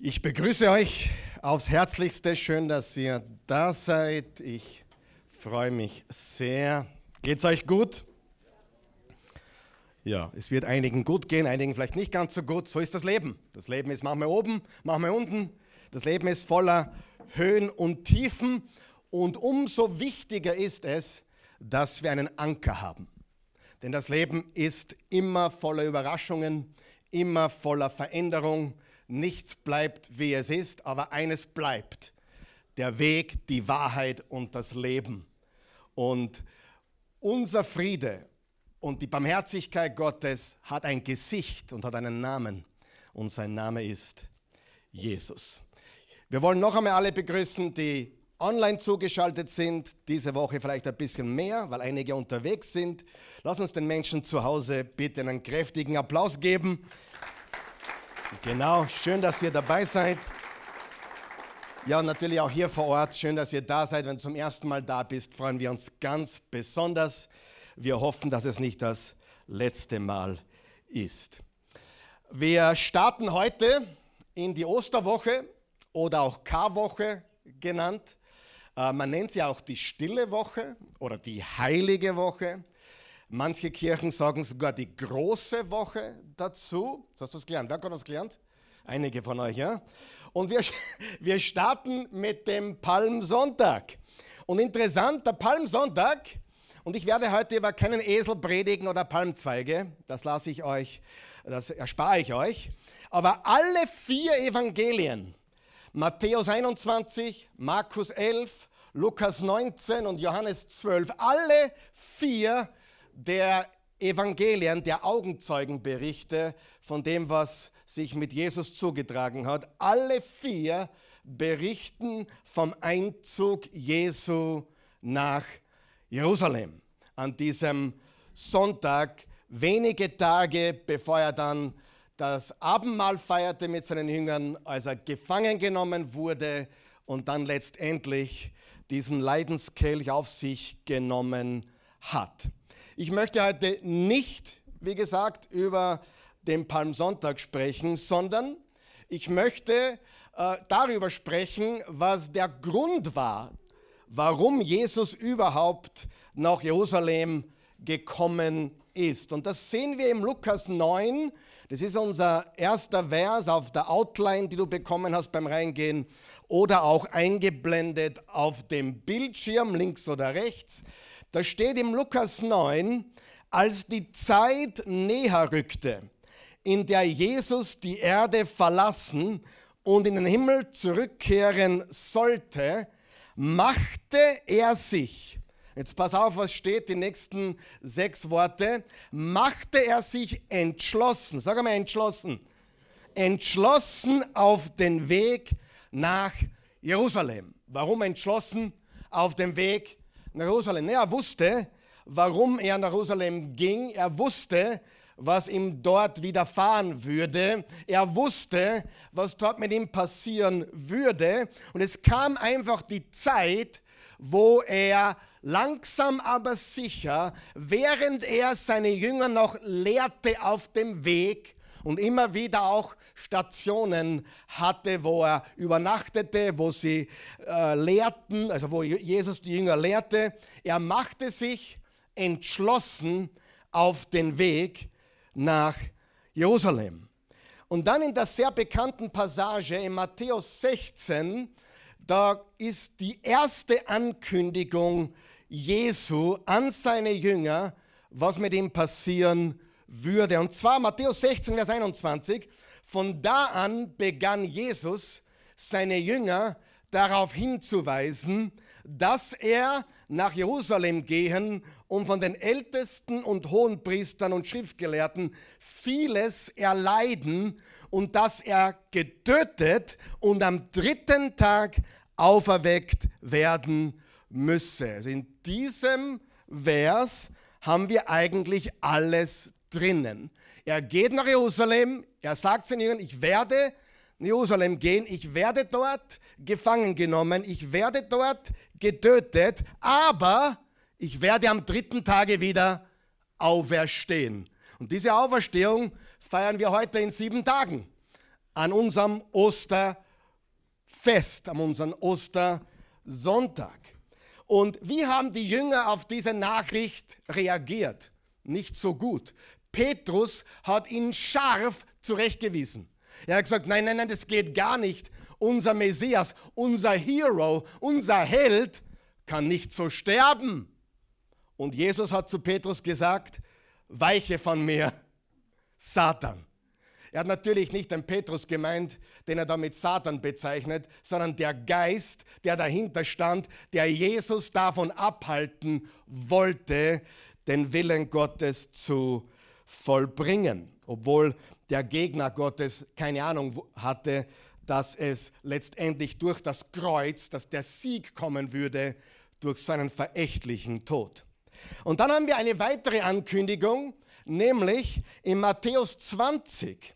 Ich begrüße euch aufs Herzlichste. Schön, dass ihr da seid. Ich freue mich sehr. Geht's euch gut? Ja, es wird einigen gut gehen, einigen vielleicht nicht ganz so gut. So ist das Leben. Das Leben ist manchmal oben, manchmal unten. Das Leben ist voller Höhen und Tiefen. Und umso wichtiger ist es, dass wir einen Anker haben. Denn das Leben ist immer voller Überraschungen, immer voller Veränderung nichts bleibt, wie es ist, aber eines bleibt. Der Weg, die Wahrheit und das Leben. Und unser Friede und die Barmherzigkeit Gottes hat ein Gesicht und hat einen Namen. Und sein Name ist Jesus. Wir wollen noch einmal alle begrüßen, die online zugeschaltet sind. Diese Woche vielleicht ein bisschen mehr, weil einige unterwegs sind. Lass uns den Menschen zu Hause bitte einen kräftigen Applaus geben. Genau, schön, dass ihr dabei seid. Ja, natürlich auch hier vor Ort. Schön, dass ihr da seid. Wenn du zum ersten Mal da bist, freuen wir uns ganz besonders. Wir hoffen, dass es nicht das letzte Mal ist. Wir starten heute in die Osterwoche oder auch Karwoche genannt. Äh, man nennt sie auch die stille Woche oder die heilige Woche. Manche Kirchen sagen sogar die große Woche dazu. hast du es gelernt? Wer hat das gelernt? Einige von euch, ja? Und wir, wir starten mit dem Palmsonntag. Und interessant, der Palmsonntag, und ich werde heute über keinen Esel predigen oder Palmzweige, das lasse ich euch, das erspare ich euch. Aber alle vier Evangelien, Matthäus 21, Markus 11, Lukas 19 und Johannes 12, alle vier der Evangelien, der Augenzeugenberichte von dem, was sich mit Jesus zugetragen hat. Alle vier berichten vom Einzug Jesu nach Jerusalem an diesem Sonntag, wenige Tage bevor er dann das Abendmahl feierte mit seinen Jüngern, als er gefangen genommen wurde und dann letztendlich diesen Leidenskelch auf sich genommen hat. Ich möchte heute nicht, wie gesagt, über den Palmsonntag sprechen, sondern ich möchte äh, darüber sprechen, was der Grund war, warum Jesus überhaupt nach Jerusalem gekommen ist. Und das sehen wir im Lukas 9. Das ist unser erster Vers auf der Outline, die du bekommen hast beim Reingehen oder auch eingeblendet auf dem Bildschirm links oder rechts. Da steht im Lukas 9, als die Zeit näher rückte, in der Jesus die Erde verlassen und in den Himmel zurückkehren sollte, machte er sich, jetzt pass auf, was steht, die nächsten sechs Worte, machte er sich entschlossen, sag mal entschlossen, entschlossen auf den Weg nach Jerusalem. Warum entschlossen auf dem Weg nach Jerusalem. Er wusste, warum er nach Jerusalem ging. Er wusste, was ihm dort widerfahren würde. Er wusste, was dort mit ihm passieren würde. Und es kam einfach die Zeit, wo er langsam aber sicher, während er seine Jünger noch lehrte auf dem Weg, und immer wieder auch Stationen hatte, wo er übernachtete, wo sie äh, lehrten, also wo Jesus die Jünger lehrte. Er machte sich entschlossen auf den Weg nach Jerusalem. Und dann in der sehr bekannten Passage in Matthäus 16, da ist die erste Ankündigung Jesu an seine Jünger, was mit ihm passieren wird würde. Und zwar Matthäus 16, Vers 21. Von da an begann Jesus, seine Jünger darauf hinzuweisen, dass er nach Jerusalem gehen und von den Ältesten und Hohenpriestern und Schriftgelehrten vieles erleiden und dass er getötet und am dritten Tag auferweckt werden müsse. Also in diesem Vers haben wir eigentlich alles drinnen. Er geht nach Jerusalem, er sagt seinen Jüngern, ich werde nach Jerusalem gehen, ich werde dort gefangen genommen, ich werde dort getötet, aber ich werde am dritten Tage wieder auferstehen. Und diese Auferstehung feiern wir heute in sieben Tagen. an unserem Osterfest, an unserem Ostersonntag. Und wie haben die Jünger auf diese Nachricht reagiert? Nicht so gut. Petrus hat ihn scharf zurechtgewiesen. Er hat gesagt, nein, nein, nein, das geht gar nicht. Unser Messias, unser Hero, unser Held kann nicht so sterben. Und Jesus hat zu Petrus gesagt, weiche von mir, Satan. Er hat natürlich nicht den Petrus gemeint, den er damit Satan bezeichnet, sondern der Geist, der dahinter stand, der Jesus davon abhalten wollte, den Willen Gottes zu vollbringen. Obwohl der Gegner Gottes keine Ahnung hatte, dass es letztendlich durch das Kreuz, dass der Sieg kommen würde durch seinen verächtlichen Tod. Und dann haben wir eine weitere Ankündigung, nämlich in Matthäus 20.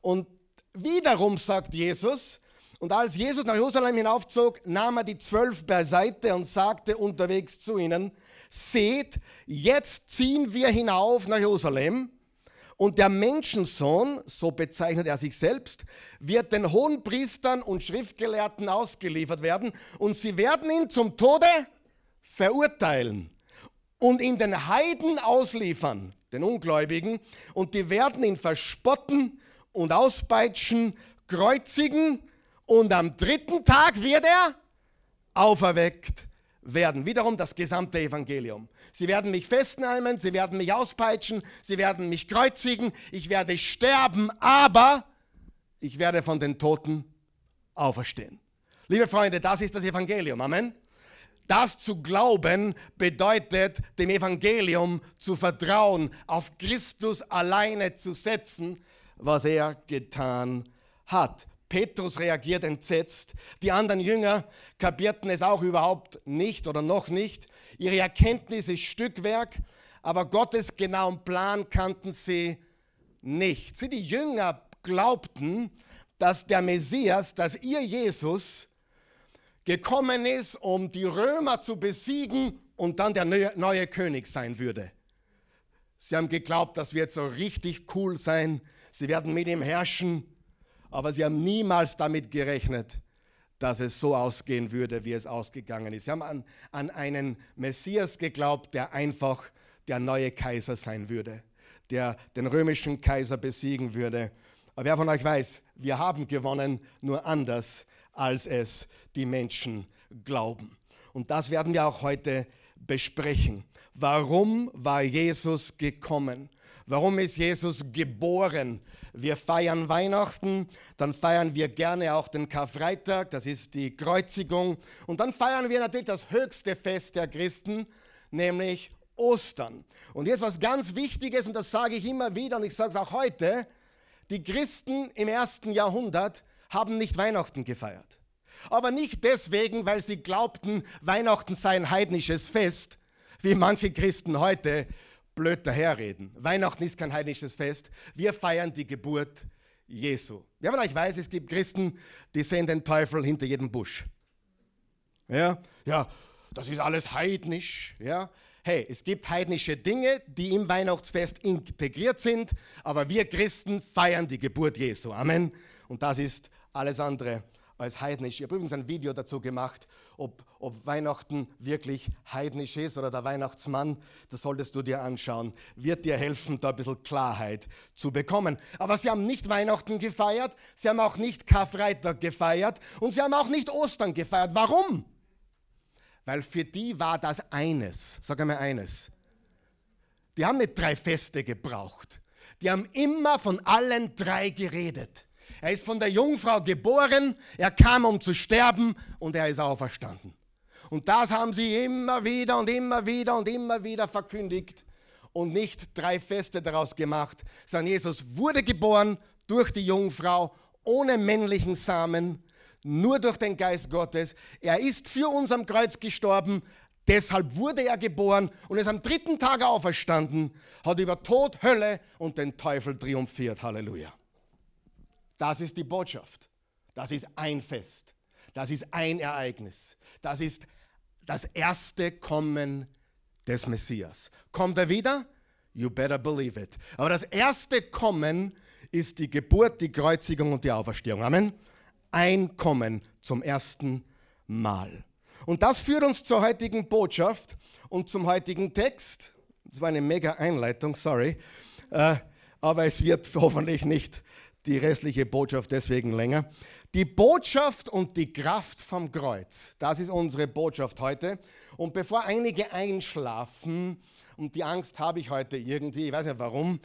Und wiederum sagt Jesus, und als Jesus nach Jerusalem hinaufzog, nahm er die zwölf beiseite und sagte unterwegs zu ihnen, seht, jetzt ziehen wir hinauf nach Jerusalem. Und der Menschensohn, so bezeichnet er sich selbst, wird den hohen Priestern und Schriftgelehrten ausgeliefert werden. Und sie werden ihn zum Tode verurteilen und in den Heiden ausliefern, den Ungläubigen, und die werden ihn verspotten und auspeitschen, kreuzigen und am dritten Tag wird er auferweckt werden. Wiederum das gesamte Evangelium. Sie werden mich festnehmen, sie werden mich auspeitschen, sie werden mich kreuzigen, ich werde sterben, aber ich werde von den Toten auferstehen. Liebe Freunde, das ist das Evangelium. Amen. Das zu glauben bedeutet, dem Evangelium zu vertrauen, auf Christus alleine zu setzen was er getan hat. Petrus reagiert entsetzt. Die anderen Jünger kapierten es auch überhaupt nicht oder noch nicht. Ihre Erkenntnis ist Stückwerk, aber Gottes genauen Plan kannten sie nicht. Sie, die Jünger glaubten, dass der Messias, dass ihr Jesus gekommen ist, um die Römer zu besiegen und dann der neue König sein würde. Sie haben geglaubt, das wird so richtig cool sein sie werden mit ihm herrschen, aber sie haben niemals damit gerechnet, dass es so ausgehen würde, wie es ausgegangen ist. Sie haben an, an einen Messias geglaubt, der einfach der neue Kaiser sein würde, der den römischen Kaiser besiegen würde. Aber wer von euch weiß, wir haben gewonnen, nur anders, als es die Menschen glauben. Und das werden wir auch heute besprechen. Warum war Jesus gekommen? Warum ist Jesus geboren? Wir feiern Weihnachten, dann feiern wir gerne auch den Karfreitag, das ist die Kreuzigung. Und dann feiern wir natürlich das höchste Fest der Christen, nämlich Ostern. Und jetzt was ganz Wichtiges, und das sage ich immer wieder und ich sage es auch heute, die Christen im ersten Jahrhundert haben nicht Weihnachten gefeiert. Aber nicht deswegen, weil sie glaubten, Weihnachten sei ein heidnisches Fest, wie manche Christen heute blöd daherreden. Weihnachten ist kein heidnisches Fest. Wir feiern die Geburt Jesu. Wer von euch weiß, es gibt Christen, die sehen den Teufel hinter jedem Busch. Ja, ja, das ist alles heidnisch. Ja, hey, es gibt heidnische Dinge, die im Weihnachtsfest integriert sind, aber wir Christen feiern die Geburt Jesu. Amen. Und das ist alles andere als heidnisch. Ich habe übrigens ein Video dazu gemacht, ob, ob Weihnachten wirklich heidnisch ist oder der Weihnachtsmann. Das solltest du dir anschauen. Wird dir helfen, da ein bisschen Klarheit zu bekommen. Aber sie haben nicht Weihnachten gefeiert, sie haben auch nicht Karfreitag gefeiert und sie haben auch nicht Ostern gefeiert. Warum? Weil für die war das eines. Sag einmal eines. Die haben nicht drei Feste gebraucht. Die haben immer von allen drei geredet. Er ist von der Jungfrau geboren, er kam, um zu sterben und er ist auferstanden. Und das haben sie immer wieder und immer wieder und immer wieder verkündigt und nicht drei Feste daraus gemacht, sondern Jesus wurde geboren durch die Jungfrau, ohne männlichen Samen, nur durch den Geist Gottes. Er ist für uns am Kreuz gestorben, deshalb wurde er geboren und ist am dritten Tag auferstanden, hat über Tod, Hölle und den Teufel triumphiert. Halleluja. Das ist die Botschaft. Das ist ein Fest. Das ist ein Ereignis. Das ist das erste Kommen des Messias. Kommt er wieder? You better believe it. Aber das erste Kommen ist die Geburt, die Kreuzigung und die Auferstehung. Amen. Einkommen zum ersten Mal. Und das führt uns zur heutigen Botschaft und zum heutigen Text. Das war eine mega Einleitung, sorry. Äh, aber es wird hoffentlich nicht die restliche Botschaft deswegen länger. Die Botschaft und die Kraft vom Kreuz, das ist unsere Botschaft heute. Und bevor einige einschlafen, und die Angst habe ich heute irgendwie, ich weiß nicht warum,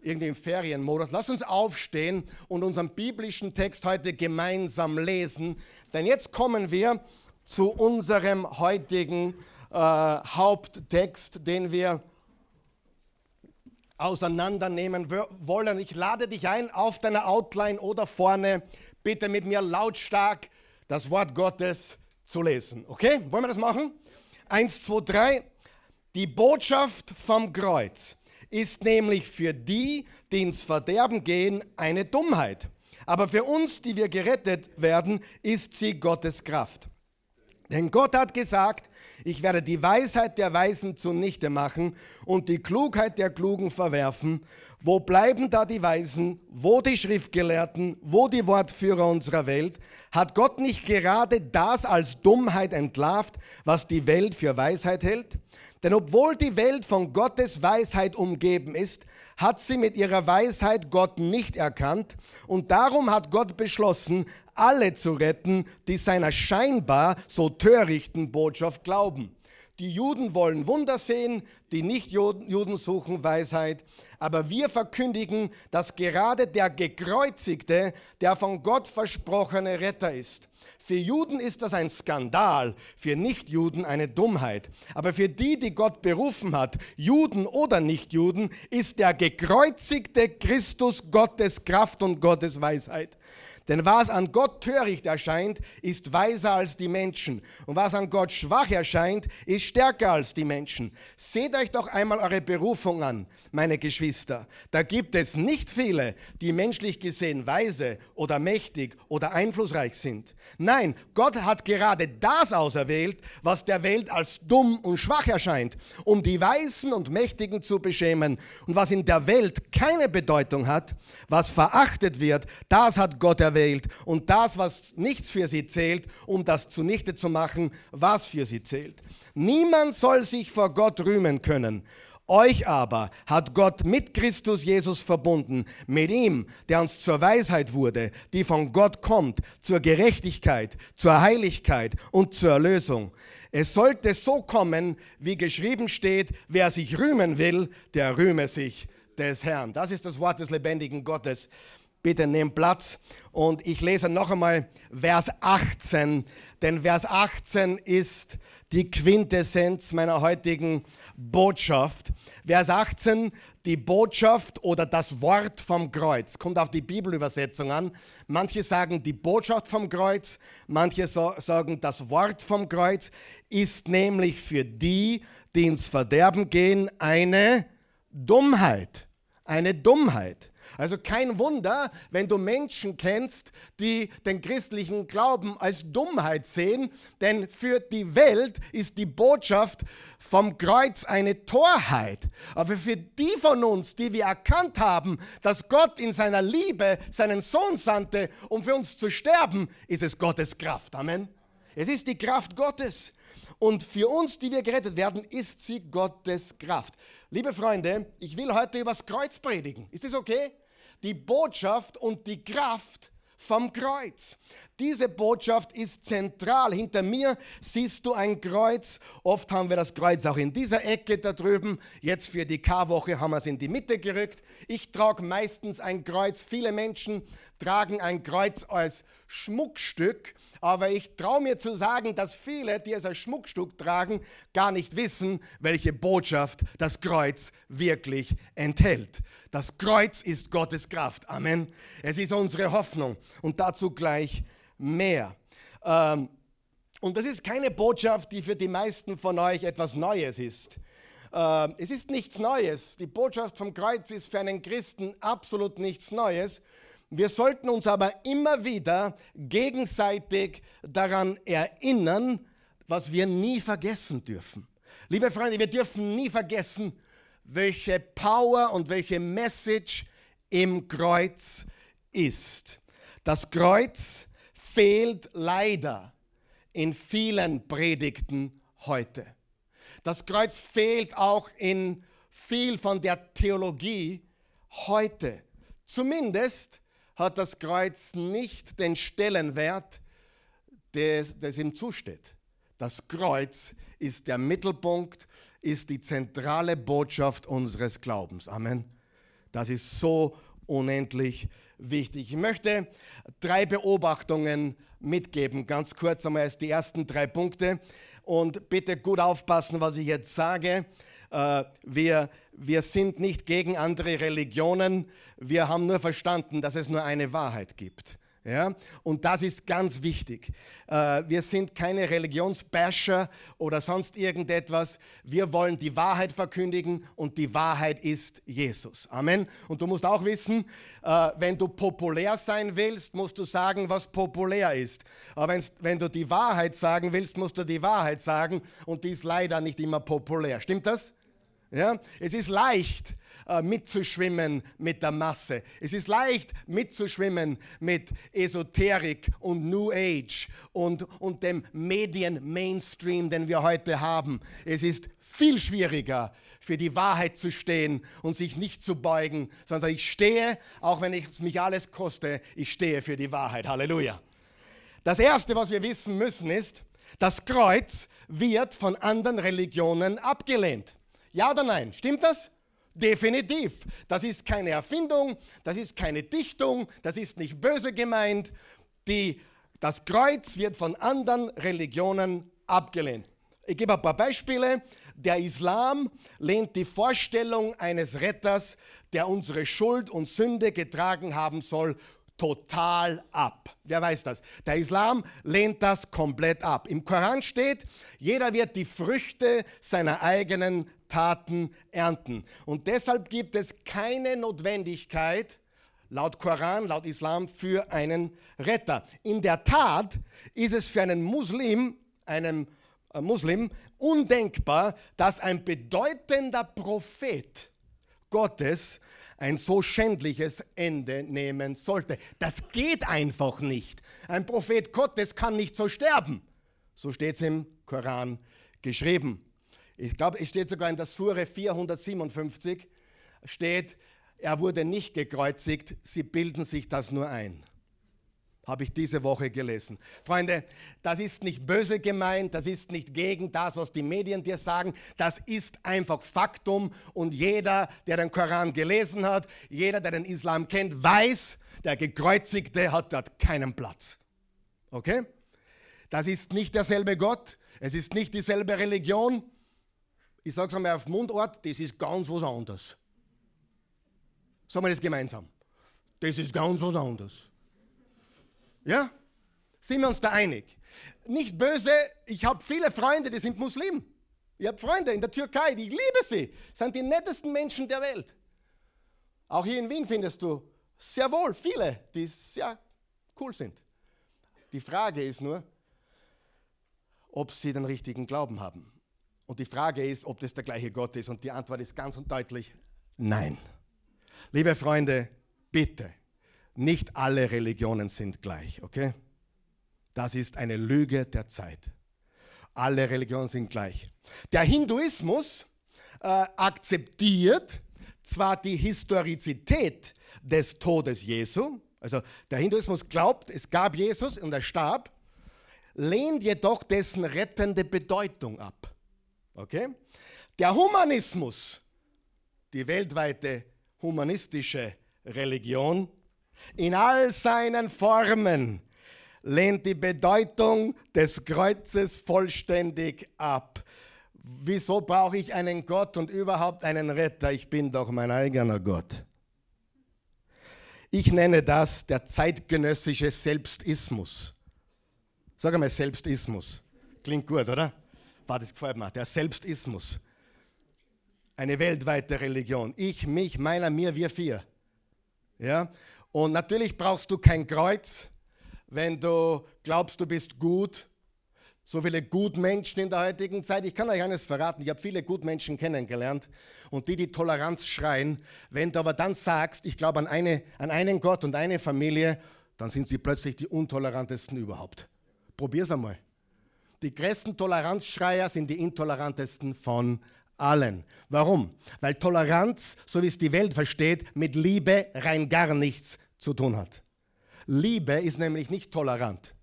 irgendwie im Ferienmodus, lass uns aufstehen und unseren biblischen Text heute gemeinsam lesen. Denn jetzt kommen wir zu unserem heutigen äh, Haupttext, den wir auseinandernehmen wollen. Ich lade dich ein, auf deiner Outline oder vorne bitte mit mir lautstark das Wort Gottes zu lesen. Okay, wollen wir das machen? Eins, zwei, drei. Die Botschaft vom Kreuz ist nämlich für die, die ins Verderben gehen, eine Dummheit. Aber für uns, die wir gerettet werden, ist sie Gottes Kraft. Denn Gott hat gesagt, ich werde die Weisheit der Weisen zunichte machen und die Klugheit der Klugen verwerfen. Wo bleiben da die Weisen? Wo die Schriftgelehrten? Wo die Wortführer unserer Welt? Hat Gott nicht gerade das als Dummheit entlarvt, was die Welt für Weisheit hält? Denn obwohl die Welt von Gottes Weisheit umgeben ist, hat sie mit ihrer Weisheit Gott nicht erkannt und darum hat Gott beschlossen, alle zu retten, die seiner scheinbar so törichten Botschaft glauben. Die Juden wollen Wunder sehen, die Nicht-Juden suchen Weisheit. Aber wir verkündigen, dass gerade der Gekreuzigte der von Gott versprochene Retter ist. Für Juden ist das ein Skandal, für Nichtjuden eine Dummheit. Aber für die, die Gott berufen hat, Juden oder Nichtjuden, ist der gekreuzigte Christus Gottes Kraft und Gottes Weisheit. Denn was an Gott töricht erscheint, ist weiser als die Menschen. Und was an Gott schwach erscheint, ist stärker als die Menschen. Seht euch doch einmal eure Berufung an, meine Geschwister. Da gibt es nicht viele, die menschlich gesehen weise oder mächtig oder einflussreich sind. Nein, Gott hat gerade das auserwählt, was der Welt als dumm und schwach erscheint, um die Weisen und Mächtigen zu beschämen. Und was in der Welt keine Bedeutung hat, was verachtet wird, das hat Gott erwählt erwählt und das, was nichts für sie zählt, um das zunichte zu machen, was für sie zählt. Niemand soll sich vor Gott rühmen können. Euch aber hat Gott mit Christus Jesus verbunden, mit ihm, der uns zur Weisheit wurde, die von Gott kommt, zur Gerechtigkeit, zur Heiligkeit und zur Erlösung. Es sollte so kommen, wie geschrieben steht, wer sich rühmen will, der rühme sich des Herrn. Das ist das Wort des lebendigen Gottes. Bitte nehmt Platz und ich lese noch einmal Vers 18, denn Vers 18 ist die Quintessenz meiner heutigen Botschaft. Vers 18, die Botschaft oder das Wort vom Kreuz. Kommt auf die Bibelübersetzung an. Manche sagen die Botschaft vom Kreuz, manche so, sagen das Wort vom Kreuz ist nämlich für die, die ins Verderben gehen, eine Dummheit. Eine Dummheit. Also kein Wunder, wenn du Menschen kennst, die den christlichen Glauben als Dummheit sehen, denn für die Welt ist die Botschaft vom Kreuz eine Torheit. Aber für die von uns, die wir erkannt haben, dass Gott in seiner Liebe seinen Sohn sandte, um für uns zu sterben, ist es Gottes Kraft. Amen. Es ist die Kraft Gottes. Und für uns, die wir gerettet werden, ist sie Gottes Kraft. Liebe Freunde, ich will heute übers Kreuz predigen. Ist das okay? Die Botschaft und die Kraft vom Kreuz. Diese Botschaft ist zentral. Hinter mir siehst du ein Kreuz. Oft haben wir das Kreuz auch in dieser Ecke da drüben. Jetzt für die K-Woche haben wir es in die Mitte gerückt. Ich trage meistens ein Kreuz. Viele Menschen tragen ein Kreuz als Schmuckstück. Aber ich traue mir zu sagen, dass viele, die es als Schmuckstück tragen, gar nicht wissen, welche Botschaft das Kreuz wirklich enthält. Das Kreuz ist Gottes Kraft. Amen. Es ist unsere Hoffnung. Und dazu gleich mehr. Ähm, und das ist keine Botschaft, die für die meisten von euch etwas Neues ist. Ähm, es ist nichts Neues. Die Botschaft vom Kreuz ist für einen Christen absolut nichts Neues. Wir sollten uns aber immer wieder gegenseitig daran erinnern, was wir nie vergessen dürfen. Liebe Freunde, wir dürfen nie vergessen, welche Power und welche Message im Kreuz ist. Das Kreuz fehlt leider in vielen Predigten heute. Das Kreuz fehlt auch in viel von der Theologie heute. Zumindest hat das Kreuz nicht den Stellenwert, der ihm zusteht. Das Kreuz ist der Mittelpunkt, ist die zentrale Botschaft unseres Glaubens. Amen. Das ist so unendlich wichtig. Ich möchte drei Beobachtungen mitgeben, ganz kurz einmal als die ersten drei Punkte. Und bitte gut aufpassen, was ich jetzt sage. Äh, wir, wir sind nicht gegen andere Religionen. Wir haben nur verstanden, dass es nur eine Wahrheit gibt. Ja? Und das ist ganz wichtig. Äh, wir sind keine Religionsbasher oder sonst irgendetwas. Wir wollen die Wahrheit verkündigen und die Wahrheit ist Jesus. Amen. Und du musst auch wissen, äh, wenn du populär sein willst, musst du sagen, was populär ist. Aber wenn du die Wahrheit sagen willst, musst du die Wahrheit sagen und die ist leider nicht immer populär. Stimmt das? Ja? Es ist leicht äh, mitzuschwimmen mit der Masse. Es ist leicht mitzuschwimmen mit Esoterik und New Age und, und dem Medien-Mainstream, den wir heute haben. Es ist viel schwieriger, für die Wahrheit zu stehen und sich nicht zu beugen, sondern ich stehe, auch wenn es mich alles koste, ich stehe für die Wahrheit. Halleluja. Das Erste, was wir wissen müssen, ist, das Kreuz wird von anderen Religionen abgelehnt. Ja oder nein? Stimmt das? Definitiv. Das ist keine Erfindung, das ist keine Dichtung, das ist nicht böse gemeint. Die, das Kreuz wird von anderen Religionen abgelehnt. Ich gebe ein paar Beispiele. Der Islam lehnt die Vorstellung eines Retters, der unsere Schuld und Sünde getragen haben soll, total ab. Wer weiß das? Der Islam lehnt das komplett ab. Im Koran steht, jeder wird die Früchte seiner eigenen Taten ernten. Und deshalb gibt es keine Notwendigkeit, laut Koran, laut Islam, für einen Retter. In der Tat ist es für einen Muslim, einem äh, Muslim, undenkbar, dass ein bedeutender Prophet Gottes ein so schändliches Ende nehmen sollte. Das geht einfach nicht. Ein Prophet Gottes kann nicht so sterben. So steht es im Koran geschrieben. Ich glaube, es steht sogar in der Sure 457, steht, er wurde nicht gekreuzigt, sie bilden sich das nur ein. Habe ich diese Woche gelesen. Freunde, das ist nicht böse gemeint, das ist nicht gegen das, was die Medien dir sagen, das ist einfach Faktum und jeder, der den Koran gelesen hat, jeder, der den Islam kennt, weiß, der Gekreuzigte hat dort keinen Platz. Okay? Das ist nicht derselbe Gott, es ist nicht dieselbe Religion, ich sage es einmal auf Mundort, das ist ganz was anderes. Sagen wir das gemeinsam. Das ist ganz was anderes. Ja? Sind wir uns da einig? Nicht böse, ich habe viele Freunde, die sind Muslim. Ich habe Freunde in der Türkei, die ich liebe sie. Sind die nettesten Menschen der Welt. Auch hier in Wien findest du sehr wohl viele, die sehr cool sind. Die Frage ist nur, ob sie den richtigen Glauben haben. Und die Frage ist, ob das der gleiche Gott ist. Und die Antwort ist ganz und deutlich nein. Liebe Freunde, bitte, nicht alle Religionen sind gleich, okay? Das ist eine Lüge der Zeit. Alle Religionen sind gleich. Der Hinduismus äh, akzeptiert zwar die Historizität des Todes Jesu, also der Hinduismus glaubt, es gab Jesus und er starb, lehnt jedoch dessen rettende Bedeutung ab. Okay? Der Humanismus, die weltweite humanistische Religion, in all seinen Formen lehnt die Bedeutung des Kreuzes vollständig ab. Wieso brauche ich einen Gott und überhaupt einen Retter? Ich bin doch mein eigener Gott. Ich nenne das der zeitgenössische Selbstismus. Sag einmal Selbstismus. Klingt gut, oder? War das gefällt mir. Der Selbstismus. Eine weltweite Religion. Ich, mich, meiner, mir, wir vier. Ja? Und natürlich brauchst du kein Kreuz, wenn du glaubst, du bist gut. So viele Gutmenschen in der heutigen Zeit. Ich kann euch eines verraten, ich habe viele Gutmenschen kennengelernt und die, die Toleranz schreien, wenn du aber dann sagst, ich glaube an, eine, an einen Gott und eine Familie, dann sind sie plötzlich die untolerantesten überhaupt. Probier's einmal. Die größten Toleranzschreier sind die intolerantesten von allen. Warum? Weil Toleranz, so wie es die Welt versteht, mit Liebe rein gar nichts zu tun hat. Liebe ist nämlich nicht tolerant.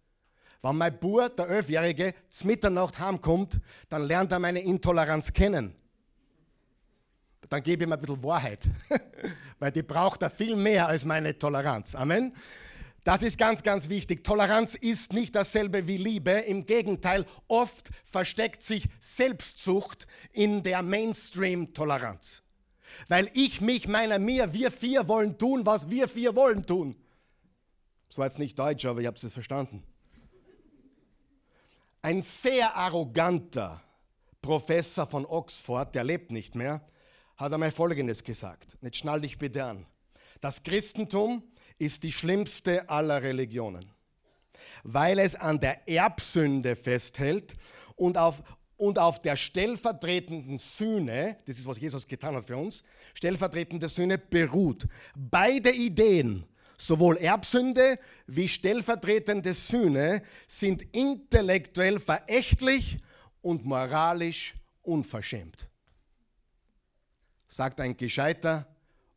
Wenn mein Bub, der Elfjährige, zu Mitternacht heimkommt, dann lernt er meine Intoleranz kennen. Dann gebe ich ihm ein bisschen Wahrheit, weil die braucht er viel mehr als meine Toleranz. Amen. Das ist ganz, ganz wichtig. Toleranz ist nicht dasselbe wie Liebe. Im Gegenteil, oft versteckt sich Selbstsucht in der Mainstream-Toleranz. Weil ich, mich, meiner, mir, wir vier wollen tun, was wir vier wollen tun. Das war jetzt nicht Deutsch, aber ich habe es verstanden. Ein sehr arroganter Professor von Oxford, der lebt nicht mehr, hat einmal Folgendes gesagt. Jetzt schnall dich bitte an. Das Christentum ist die schlimmste aller Religionen, weil es an der Erbsünde festhält und auf, und auf der stellvertretenden Sühne, das ist, was Jesus getan hat für uns, stellvertretende Sühne beruht. Beide Ideen, sowohl Erbsünde wie stellvertretende Sühne, sind intellektuell verächtlich und moralisch unverschämt, sagt ein gescheiter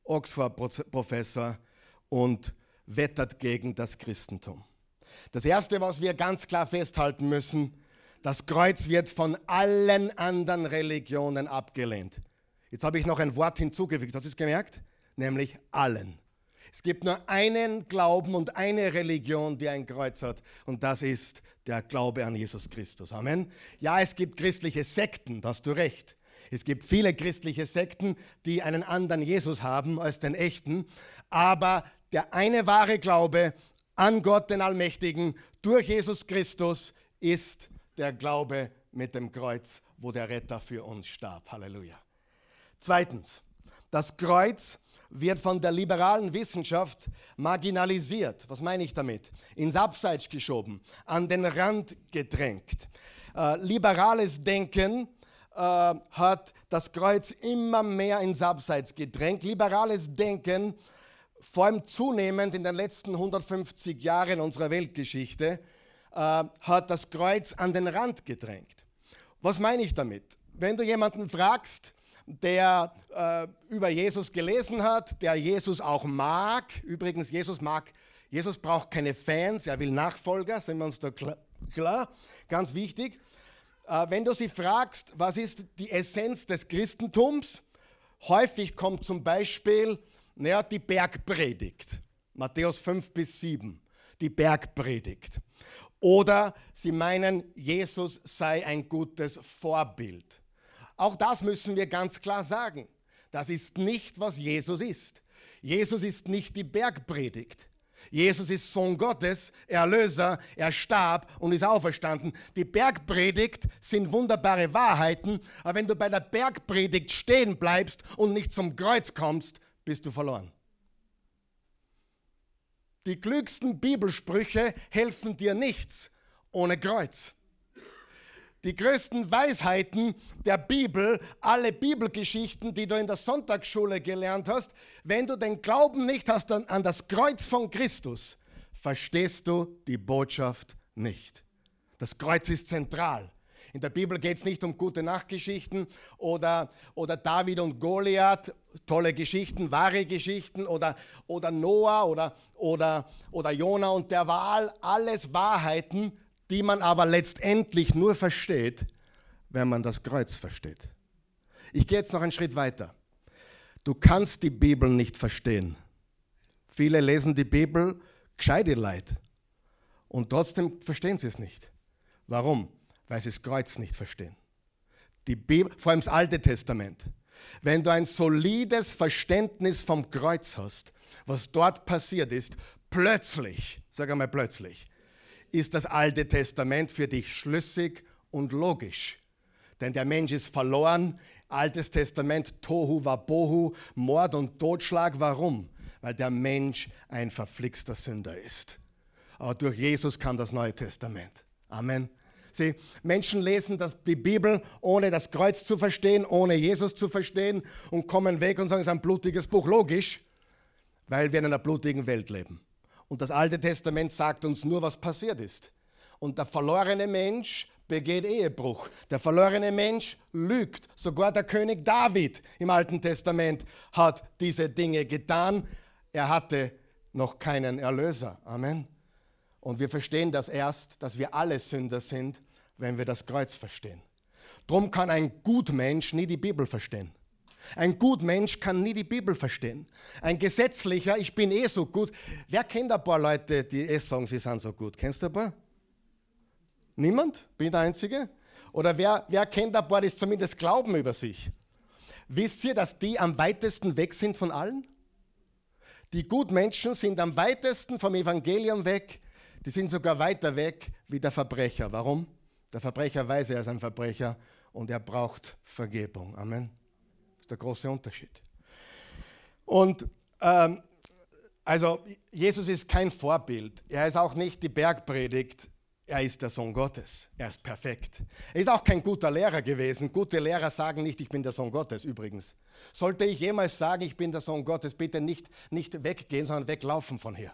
Oxford-Professor und wettert gegen das Christentum. Das Erste, was wir ganz klar festhalten müssen, das Kreuz wird von allen anderen Religionen abgelehnt. Jetzt habe ich noch ein Wort hinzugefügt, hast du es gemerkt? Nämlich allen. Es gibt nur einen Glauben und eine Religion, die ein Kreuz hat, und das ist der Glaube an Jesus Christus. Amen. Ja, es gibt christliche Sekten, da hast du recht. Es gibt viele christliche Sekten, die einen anderen Jesus haben als den echten, aber der eine wahre Glaube an Gott, den Allmächtigen, durch Jesus Christus ist der Glaube mit dem Kreuz, wo der Retter für uns starb. Halleluja. Zweitens, das Kreuz wird von der liberalen Wissenschaft marginalisiert. Was meine ich damit? Ins Abseits geschoben, an den Rand gedrängt. Äh, liberales Denken äh, hat das Kreuz immer mehr ins Abseits gedrängt. Liberales Denken vor allem zunehmend in den letzten 150 Jahren unserer Weltgeschichte, äh, hat das Kreuz an den Rand gedrängt. Was meine ich damit? Wenn du jemanden fragst, der äh, über Jesus gelesen hat, der Jesus auch mag, übrigens, Jesus mag, Jesus braucht keine Fans, er will Nachfolger, sind wir uns da klar? klar? Ganz wichtig. Äh, wenn du sie fragst, was ist die Essenz des Christentums, häufig kommt zum Beispiel naja, die Bergpredigt. Matthäus 5 bis 7. Die Bergpredigt. Oder sie meinen, Jesus sei ein gutes Vorbild. Auch das müssen wir ganz klar sagen. Das ist nicht, was Jesus ist. Jesus ist nicht die Bergpredigt. Jesus ist Sohn Gottes, Erlöser, er starb und ist auferstanden. Die Bergpredigt sind wunderbare Wahrheiten, aber wenn du bei der Bergpredigt stehen bleibst und nicht zum Kreuz kommst, bist du verloren. Die klügsten Bibelsprüche helfen dir nichts ohne Kreuz. Die größten Weisheiten der Bibel, alle Bibelgeschichten, die du in der Sonntagsschule gelernt hast, wenn du den Glauben nicht hast an das Kreuz von Christus, verstehst du die Botschaft nicht. Das Kreuz ist zentral. In der Bibel geht es nicht um gute Nachtgeschichten oder, oder David und Goliath, tolle Geschichten, wahre Geschichten oder, oder Noah oder, oder, oder Jona und der Wahl. Alles Wahrheiten, die man aber letztendlich nur versteht, wenn man das Kreuz versteht. Ich gehe jetzt noch einen Schritt weiter. Du kannst die Bibel nicht verstehen. Viele lesen die Bibel gescheite Leid und trotzdem verstehen sie es nicht. Warum? Weil sie das Kreuz nicht verstehen. Die Bibel, vor allem das Alte Testament. Wenn du ein solides Verständnis vom Kreuz hast, was dort passiert ist, plötzlich, sag einmal plötzlich, ist das Alte Testament für dich schlüssig und logisch. Denn der Mensch ist verloren. Altes Testament, Tohu Wabohu, Mord und Totschlag. Warum? Weil der Mensch ein verflixter Sünder ist. Aber durch Jesus kam das Neue Testament. Amen. Sie, Menschen lesen das, die Bibel, ohne das Kreuz zu verstehen, ohne Jesus zu verstehen und kommen weg und sagen, es ist ein blutiges Buch. Logisch, weil wir in einer blutigen Welt leben. Und das Alte Testament sagt uns nur, was passiert ist. Und der verlorene Mensch begeht Ehebruch. Der verlorene Mensch lügt. Sogar der König David im Alten Testament hat diese Dinge getan. Er hatte noch keinen Erlöser. Amen. Und wir verstehen das erst, dass wir alle Sünder sind, wenn wir das Kreuz verstehen. Drum kann ein Gutmensch nie die Bibel verstehen. Ein Gutmensch kann nie die Bibel verstehen. Ein gesetzlicher, ich bin eh so gut. Wer kennt ein paar Leute, die eh sagen, sie sind so gut? Kennst du ein paar? Niemand? Bin ich der Einzige? Oder wer, wer kennt ein paar, die zumindest glauben über sich? Wisst ihr, dass die am weitesten weg sind von allen? Die Gutmenschen sind am weitesten vom Evangelium weg. Die sind sogar weiter weg wie der Verbrecher. Warum? Der Verbrecher weiß, er ist ein Verbrecher und er braucht Vergebung. Amen. Das ist der große Unterschied. Und ähm, also Jesus ist kein Vorbild. Er ist auch nicht die Bergpredigt. Er ist der Sohn Gottes. Er ist perfekt. Er ist auch kein guter Lehrer gewesen. Gute Lehrer sagen nicht, ich bin der Sohn Gottes übrigens. Sollte ich jemals sagen, ich bin der Sohn Gottes, bitte nicht, nicht weggehen, sondern weglaufen von hier.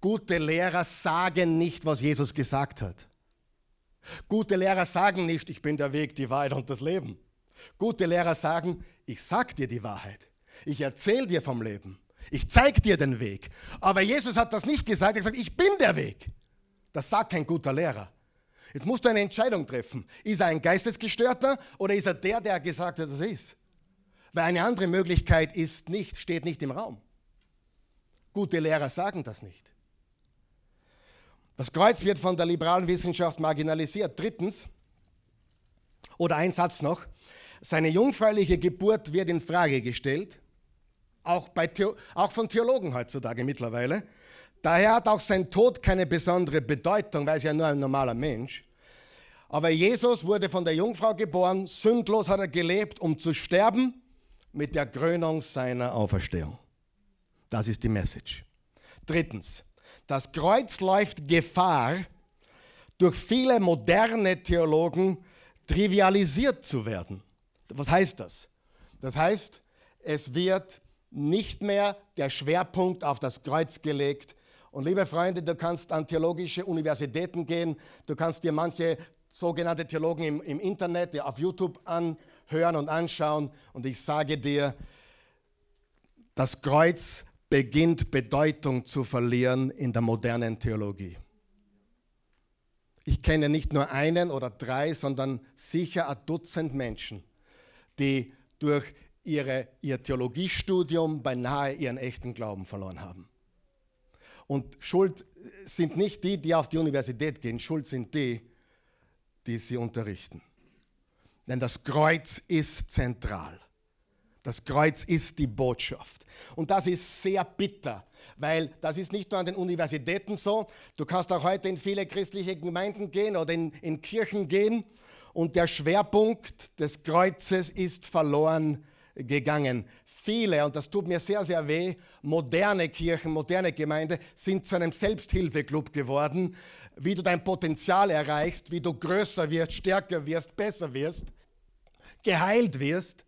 Gute Lehrer sagen nicht, was Jesus gesagt hat. Gute Lehrer sagen nicht, ich bin der Weg, die Wahrheit und das Leben. Gute Lehrer sagen, ich sag dir die Wahrheit. Ich erzähle dir vom Leben. Ich zeige dir den Weg. Aber Jesus hat das nicht gesagt. Er hat gesagt, ich bin der Weg. Das sagt kein guter Lehrer. Jetzt musst du eine Entscheidung treffen. Ist er ein Geistesgestörter oder ist er der, der gesagt hat, dass er ist? Weil eine andere Möglichkeit ist nicht, steht nicht im Raum. Gute Lehrer sagen das nicht. Das Kreuz wird von der liberalen Wissenschaft marginalisiert. Drittens, oder ein Satz noch, seine jungfräuliche Geburt wird in Frage gestellt, auch, bei, auch von Theologen heutzutage mittlerweile. Daher hat auch sein Tod keine besondere Bedeutung, weil er ja nur ein normaler Mensch. Aber Jesus wurde von der Jungfrau geboren, sündlos hat er gelebt, um zu sterben mit der Krönung seiner Auferstehung. Das ist die Message. Drittens, das Kreuz läuft Gefahr, durch viele moderne Theologen trivialisiert zu werden. Was heißt das? Das heißt, es wird nicht mehr der Schwerpunkt auf das Kreuz gelegt, und liebe Freunde, du kannst an theologische Universitäten gehen, du kannst dir manche sogenannte Theologen im, im Internet, auf YouTube anhören und anschauen. Und ich sage dir, das Kreuz beginnt Bedeutung zu verlieren in der modernen Theologie. Ich kenne nicht nur einen oder drei, sondern sicher ein Dutzend Menschen, die durch ihre, ihr Theologiestudium beinahe ihren echten Glauben verloren haben. Und Schuld sind nicht die, die auf die Universität gehen, Schuld sind die, die sie unterrichten. Denn das Kreuz ist zentral. Das Kreuz ist die Botschaft. Und das ist sehr bitter, weil das ist nicht nur an den Universitäten so. Du kannst auch heute in viele christliche Gemeinden gehen oder in, in Kirchen gehen und der Schwerpunkt des Kreuzes ist verloren gegangen. Viele, und das tut mir sehr, sehr weh, moderne Kirchen, moderne Gemeinde sind zu einem Selbsthilfeclub geworden, wie du dein Potenzial erreichst, wie du größer wirst, stärker wirst, besser wirst, geheilt wirst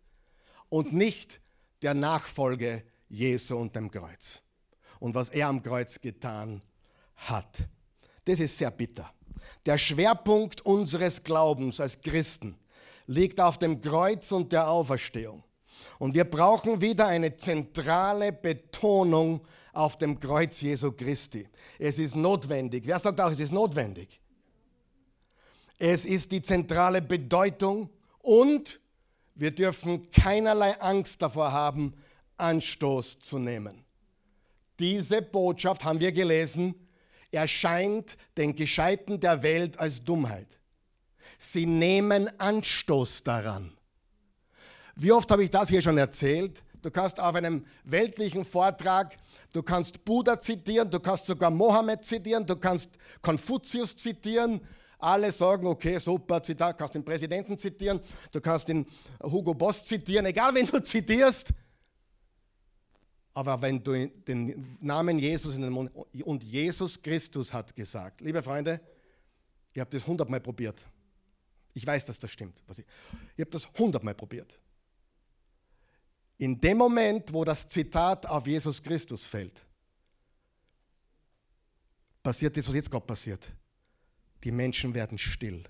und nicht der Nachfolge Jesu und dem Kreuz und was er am Kreuz getan hat. Das ist sehr bitter. Der Schwerpunkt unseres Glaubens als Christen liegt auf dem Kreuz und der Auferstehung. Und wir brauchen wieder eine zentrale Betonung auf dem Kreuz Jesu Christi. Es ist notwendig. Wer sagt auch, es ist notwendig? Es ist die zentrale Bedeutung und wir dürfen keinerlei Angst davor haben, Anstoß zu nehmen. Diese Botschaft, haben wir gelesen, erscheint den Gescheiten der Welt als Dummheit. Sie nehmen Anstoß daran. Wie oft habe ich das hier schon erzählt? Du kannst auf einem weltlichen Vortrag, du kannst Buddha zitieren, du kannst sogar Mohammed zitieren, du kannst Konfuzius zitieren. Alle sagen, okay, super, Zitat, du kannst den Präsidenten zitieren, du kannst den Hugo Boss zitieren, egal wen du zitierst. Aber wenn du den Namen Jesus in den Mund und Jesus Christus hat gesagt, liebe Freunde, Ich habe das hundertmal probiert. Ich weiß, dass das stimmt. Ich, ich habe das hundertmal probiert. In dem Moment, wo das Zitat auf Jesus Christus fällt, passiert das, was jetzt gerade passiert. Die Menschen werden still.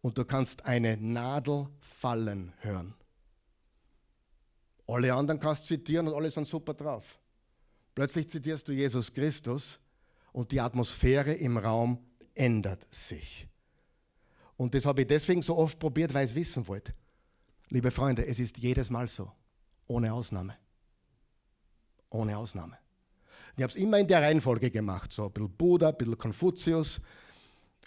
Und du kannst eine Nadel fallen hören. Alle anderen kannst zitieren und alle sind super drauf. Plötzlich zitierst du Jesus Christus und die Atmosphäre im Raum ändert sich. Und das habe ich deswegen so oft probiert, weil ich es wissen wollte. Liebe Freunde, es ist jedes Mal so. Ohne Ausnahme. Ohne Ausnahme. Ich habe es immer in der Reihenfolge gemacht. So ein bisschen Buddha, ein bisschen Konfuzius,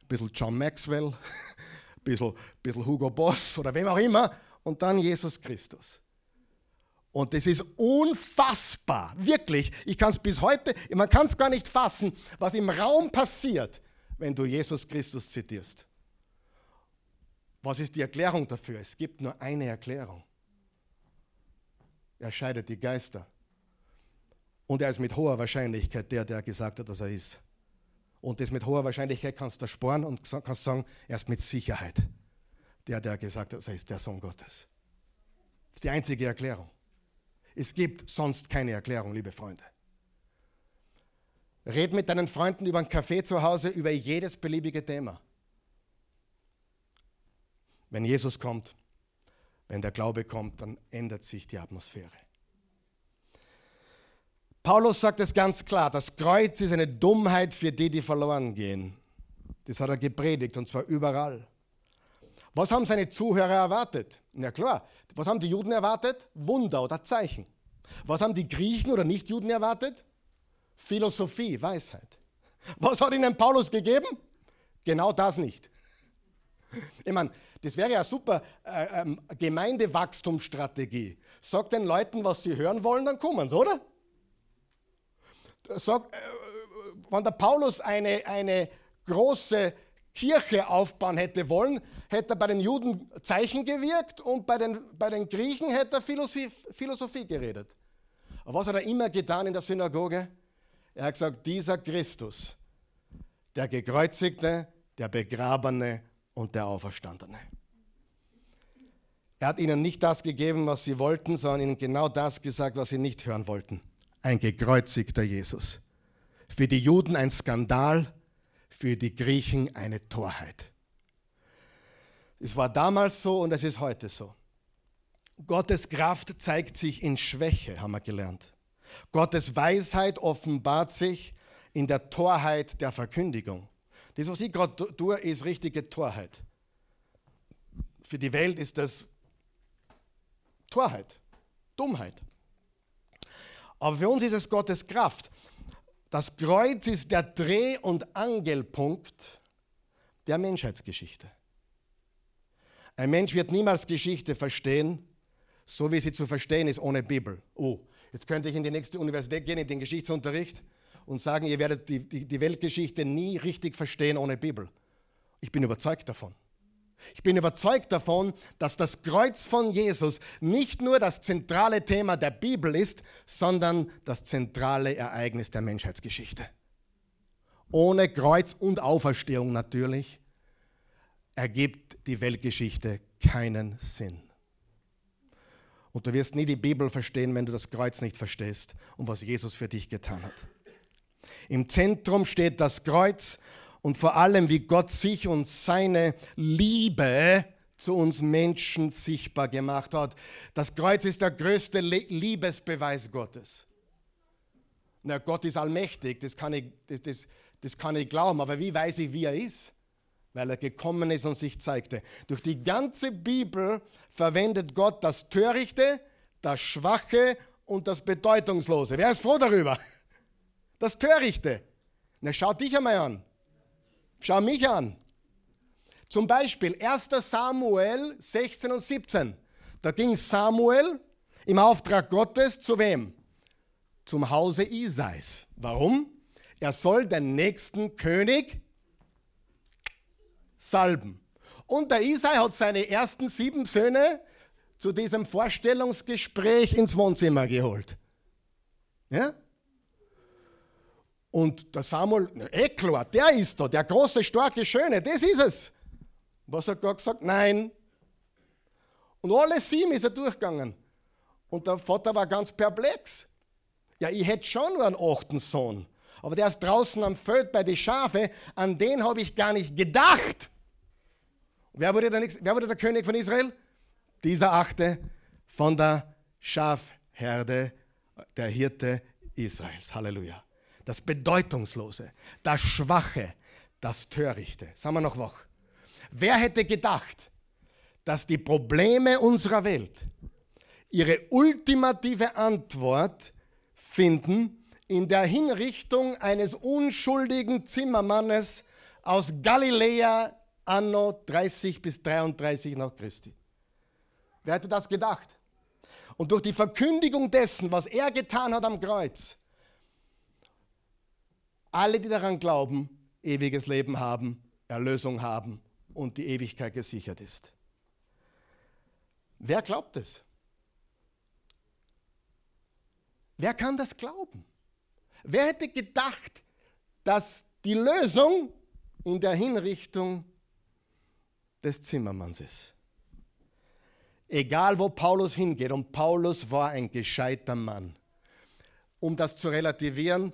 ein bisschen John Maxwell, ein bisschen, bisschen Hugo Boss oder wem auch immer. Und dann Jesus Christus. Und das ist unfassbar, wirklich. Ich kann es bis heute, man kann es gar nicht fassen, was im Raum passiert, wenn du Jesus Christus zitierst. Was ist die Erklärung dafür? Es gibt nur eine Erklärung. Er scheidet die Geister. Und er ist mit hoher Wahrscheinlichkeit der, der gesagt hat, dass er ist. Und das mit hoher Wahrscheinlichkeit kannst du sparen und kannst sagen, er ist mit Sicherheit der, der gesagt hat, er ist der Sohn Gottes. Das ist die einzige Erklärung. Es gibt sonst keine Erklärung, liebe Freunde. Red mit deinen Freunden über einen Kaffee zu Hause, über jedes beliebige Thema. Wenn Jesus kommt, wenn der Glaube kommt, dann ändert sich die Atmosphäre. Paulus sagt es ganz klar, das Kreuz ist eine Dummheit für die, die verloren gehen. Das hat er gepredigt und zwar überall. Was haben seine Zuhörer erwartet? Na klar, was haben die Juden erwartet? Wunder oder Zeichen. Was haben die Griechen oder Nichtjuden erwartet? Philosophie, Weisheit. Was hat ihnen Paulus gegeben? Genau das nicht. Ich meine, das wäre ja super äh, ähm, Gemeindewachstumsstrategie. Sag den Leuten, was sie hören wollen, dann kommen sie, oder? Sag, äh, wenn der Paulus eine, eine große Kirche aufbauen hätte wollen, hätte er bei den Juden Zeichen gewirkt und bei den, bei den Griechen hätte er Philosophie, Philosophie geredet. Aber was hat er immer getan in der Synagoge? Er hat gesagt, dieser Christus, der gekreuzigte, der begrabene und der Auferstandene. Er hat ihnen nicht das gegeben, was sie wollten, sondern ihnen genau das gesagt, was sie nicht hören wollten. Ein gekreuzigter Jesus. Für die Juden ein Skandal, für die Griechen eine Torheit. Es war damals so und es ist heute so. Gottes Kraft zeigt sich in Schwäche, haben wir gelernt. Gottes Weisheit offenbart sich in der Torheit der Verkündigung. Das, was ich gerade tue, ist richtige Torheit. Für die Welt ist das Torheit, Dummheit. Aber für uns ist es Gottes Kraft. Das Kreuz ist der Dreh- und Angelpunkt der Menschheitsgeschichte. Ein Mensch wird niemals Geschichte verstehen, so wie sie zu verstehen ist ohne Bibel. Oh, jetzt könnte ich in die nächste Universität gehen, in den Geschichtsunterricht und sagen, ihr werdet die, die, die Weltgeschichte nie richtig verstehen ohne Bibel. Ich bin überzeugt davon. Ich bin überzeugt davon, dass das Kreuz von Jesus nicht nur das zentrale Thema der Bibel ist, sondern das zentrale Ereignis der Menschheitsgeschichte. Ohne Kreuz und Auferstehung natürlich ergibt die Weltgeschichte keinen Sinn. Und du wirst nie die Bibel verstehen, wenn du das Kreuz nicht verstehst und was Jesus für dich getan hat. Im Zentrum steht das Kreuz und vor allem, wie Gott sich und seine Liebe zu uns Menschen sichtbar gemacht hat. Das Kreuz ist der größte Liebesbeweis Gottes. Na, Gott ist allmächtig, das kann, ich, das, das, das kann ich glauben, aber wie weiß ich, wie er ist? Weil er gekommen ist und sich zeigte. Durch die ganze Bibel verwendet Gott das Törichte, das Schwache und das Bedeutungslose. Wer ist froh darüber? Das Törichte. Na, schau dich einmal an. Schau mich an. Zum Beispiel 1 Samuel 16 und 17. Da ging Samuel im Auftrag Gottes zu wem? Zum Hause Isais. Warum? Er soll den nächsten König salben. Und der Isai hat seine ersten sieben Söhne zu diesem Vorstellungsgespräch ins Wohnzimmer geholt. Ja? Und der Samuel, eh klar, der ist da, der große, starke, schöne, das ist es. Was hat Gott gesagt? Nein. Und alle sieben ist er durchgegangen. Und der Vater war ganz perplex. Ja, ich hätte schon nur einen achten Sohn. Aber der ist draußen am Feld bei den Schafe, an den habe ich gar nicht gedacht. Wer wurde, der, wer wurde der König von Israel? Dieser achte von der Schafherde, der Hirte Israels. Halleluja. Das Bedeutungslose, das Schwache, das Törichte. Sagen wir noch wach. Wer hätte gedacht, dass die Probleme unserer Welt ihre ultimative Antwort finden in der Hinrichtung eines unschuldigen Zimmermannes aus Galiläa anno 30 bis 33 nach Christi. Wer hätte das gedacht? Und durch die Verkündigung dessen, was er getan hat am Kreuz, alle, die daran glauben, ewiges Leben haben, Erlösung haben und die Ewigkeit gesichert ist. Wer glaubt es? Wer kann das glauben? Wer hätte gedacht, dass die Lösung in der Hinrichtung des Zimmermanns ist? Egal wo Paulus hingeht, und Paulus war ein gescheiter Mann. Um das zu relativieren,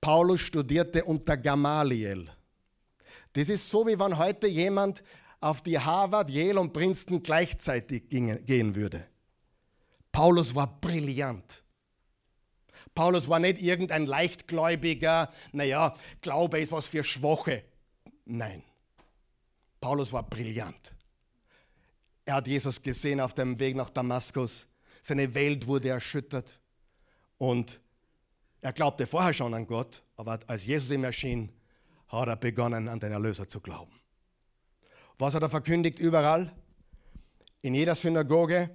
Paulus studierte unter Gamaliel. Das ist so, wie wenn heute jemand auf die Harvard, Yale und Princeton gleichzeitig gehen würde. Paulus war brillant. Paulus war nicht irgendein leichtgläubiger, naja, Glaube ist was für Schwache. Nein, Paulus war brillant. Er hat Jesus gesehen auf dem Weg nach Damaskus. Seine Welt wurde erschüttert. Und er glaubte vorher schon an Gott, aber als Jesus ihm erschien, hat er begonnen, an den Erlöser zu glauben. Was hat er verkündigt überall? In jeder Synagoge,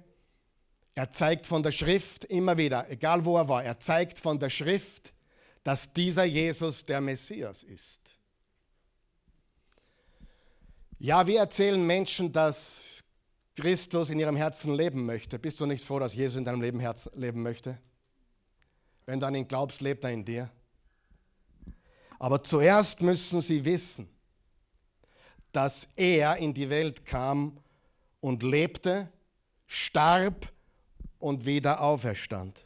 er zeigt von der Schrift immer wieder, egal wo er war, er zeigt von der Schrift, dass dieser Jesus der Messias ist. Ja, wir erzählen Menschen, dass Christus in ihrem Herzen leben möchte. Bist du nicht froh, dass Jesus in deinem Leben leben möchte? Wenn du an ihn glaubst, lebt er in dir. Aber zuerst müssen sie wissen, dass er in die Welt kam und lebte, starb und wieder auferstand.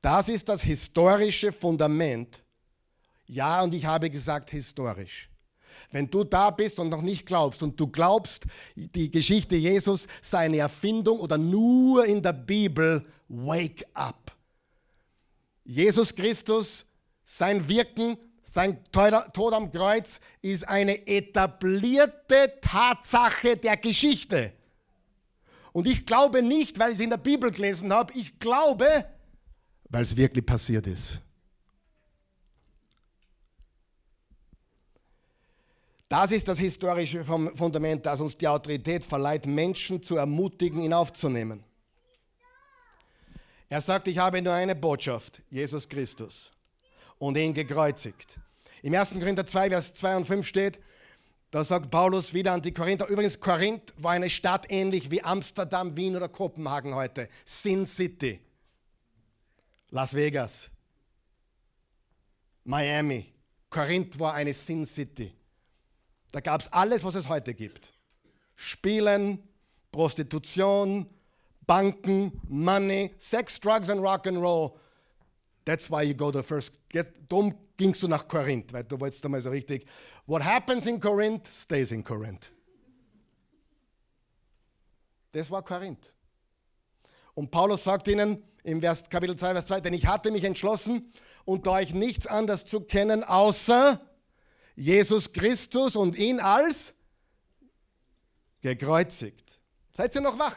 Das ist das historische Fundament. Ja, und ich habe gesagt historisch. Wenn du da bist und noch nicht glaubst und du glaubst, die Geschichte Jesus sei eine Erfindung oder nur in der Bibel, wake up. Jesus Christus, sein Wirken, sein Tod am Kreuz ist eine etablierte Tatsache der Geschichte. Und ich glaube nicht, weil ich es in der Bibel gelesen habe, ich glaube, weil es wirklich passiert ist. Das ist das historische Fundament, das uns die Autorität verleiht, Menschen zu ermutigen, ihn aufzunehmen. Er sagt, ich habe nur eine Botschaft, Jesus Christus, und ihn gekreuzigt. Im 1. Korinther 2, Vers 2 und 5 steht, da sagt Paulus wieder an die Korinther. Übrigens, Korinth war eine Stadt ähnlich wie Amsterdam, Wien oder Kopenhagen heute. Sin City. Las Vegas. Miami. Korinth war eine Sin City. Da gab es alles, was es heute gibt. Spielen, Prostitution, Banken, Money, Sex, Drugs and Rock and Roll. That's why you go to first. Darum gingst du nach Korinth, weil du wolltest einmal so richtig. What happens in Korinth stays in Korinth. Das war Korinth. Und Paulus sagt ihnen im Vers, Kapitel 2, Vers 2, denn ich hatte mich entschlossen, unter euch nichts anderes zu kennen, außer Jesus Christus und ihn als gekreuzigt. Seid ihr noch wach?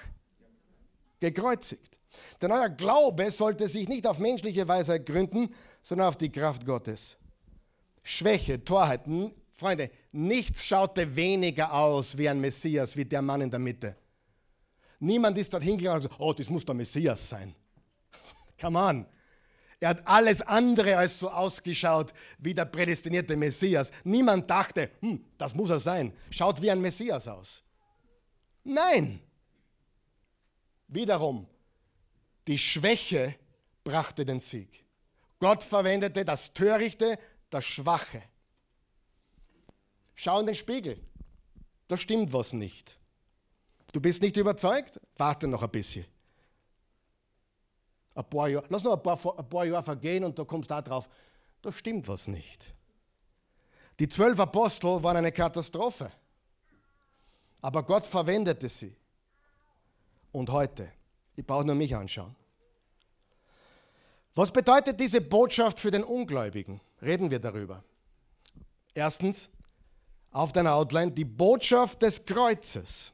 Gekreuzigt. Denn euer Glaube sollte sich nicht auf menschliche Weise gründen, sondern auf die Kraft Gottes. Schwäche, Torheit, Freunde, nichts schaute weniger aus wie ein Messias, wie der Mann in der Mitte. Niemand ist dort hingegangen und gesagt, oh, das muss der Messias sein. Come on. Er hat alles andere als so ausgeschaut wie der prädestinierte Messias. Niemand dachte, hm, das muss er sein. Schaut wie ein Messias aus. Nein. Wiederum, die Schwäche brachte den Sieg. Gott verwendete das Törichte, das Schwache. Schau in den Spiegel. Da stimmt was nicht. Du bist nicht überzeugt? Warte noch ein bisschen. Ein paar Jahre, lass noch ein paar, ein paar Jahre vergehen und da kommst du da drauf. Da stimmt was nicht. Die zwölf Apostel waren eine Katastrophe. Aber Gott verwendete sie. Und heute, ich brauche nur mich anschauen. Was bedeutet diese Botschaft für den Ungläubigen? Reden wir darüber. Erstens, auf deiner Outline, die Botschaft des Kreuzes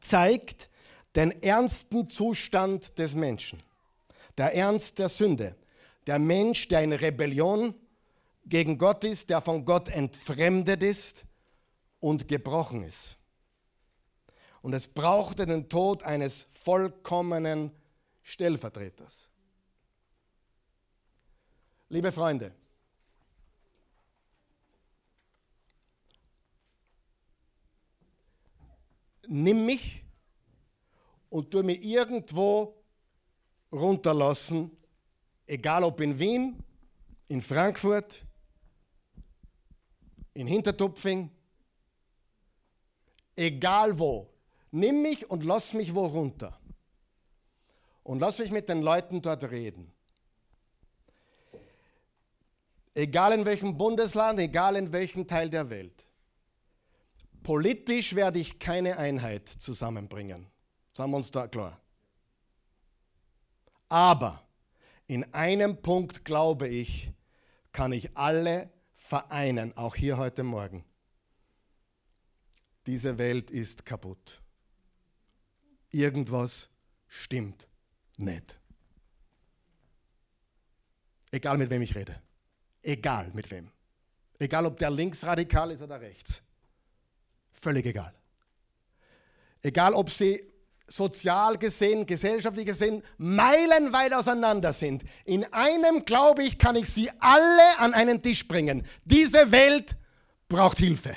zeigt den ernsten Zustand des Menschen, der Ernst der Sünde. Der Mensch, der in Rebellion gegen Gott ist, der von Gott entfremdet ist und gebrochen ist. Und es brauchte den Tod eines vollkommenen Stellvertreters. Liebe Freunde, nimm mich und tu mir irgendwo runterlassen, egal ob in Wien, in Frankfurt, in Hintertupfing, egal wo. Nimm mich und lass mich wo runter. Und lass mich mit den Leuten dort reden. Egal in welchem Bundesland, egal in welchem Teil der Welt. Politisch werde ich keine Einheit zusammenbringen. Sagen wir uns da klar. Aber in einem Punkt glaube ich, kann ich alle vereinen, auch hier heute Morgen. Diese Welt ist kaputt. Irgendwas stimmt nicht. Egal mit wem ich rede. Egal mit wem. Egal ob der linksradikal ist oder rechts. Völlig egal. Egal ob sie sozial gesehen, gesellschaftlich gesehen meilenweit auseinander sind. In einem, glaube ich, kann ich sie alle an einen Tisch bringen. Diese Welt braucht Hilfe.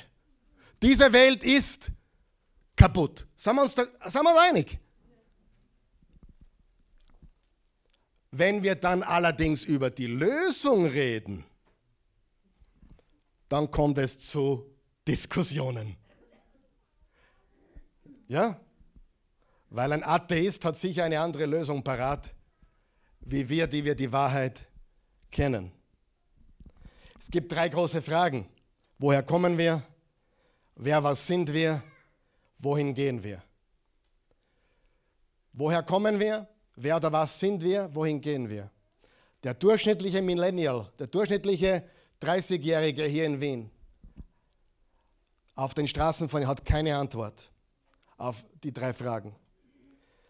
Diese Welt ist kaputt. Sind wir uns da, sind wir einig? Wenn wir dann allerdings über die Lösung reden, dann kommt es zu Diskussionen. Ja? Weil ein Atheist hat sicher eine andere Lösung parat, wie wir, die wir die Wahrheit kennen. Es gibt drei große Fragen. Woher kommen wir? Wer, was sind wir? Wohin gehen wir? Woher kommen wir? Wer oder was sind wir? Wohin gehen wir? Der durchschnittliche Millennial, der durchschnittliche 30-Jährige hier in Wien auf den Straßen von hat keine Antwort auf die drei Fragen.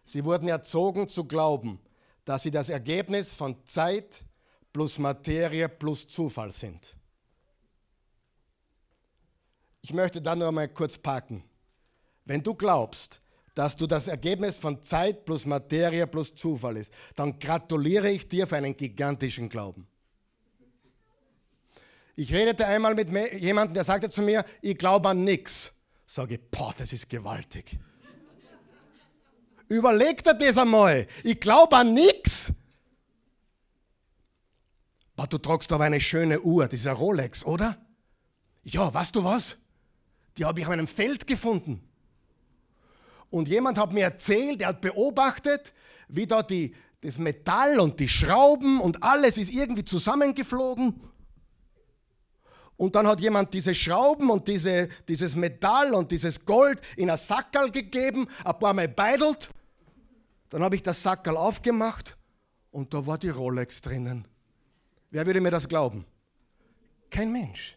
Sie wurden erzogen zu glauben, dass sie das Ergebnis von Zeit plus Materie plus Zufall sind. Ich möchte da nur mal kurz parken. Wenn du glaubst, dass du das Ergebnis von Zeit plus Materie plus Zufall ist, dann gratuliere ich dir für einen gigantischen Glauben. Ich redete einmal mit jemandem, der sagte zu mir, ich glaube an nichts. Sage ich, boah, das ist gewaltig. Überleg dir das einmal. Ich glaube an nichts. Du tragst aber eine schöne Uhr, das ist ein Rolex, oder? Ja, weißt du was? Die habe ich auf einem Feld gefunden. Und jemand hat mir erzählt, er hat beobachtet, wie da die, das Metall und die Schrauben und alles ist irgendwie zusammengeflogen. Und dann hat jemand diese Schrauben und diese, dieses Metall und dieses Gold in ein Sackerl gegeben, ein paar Mal beidelt dann habe ich das Sackerl aufgemacht und da war die Rolex drinnen. Wer würde mir das glauben? Kein Mensch.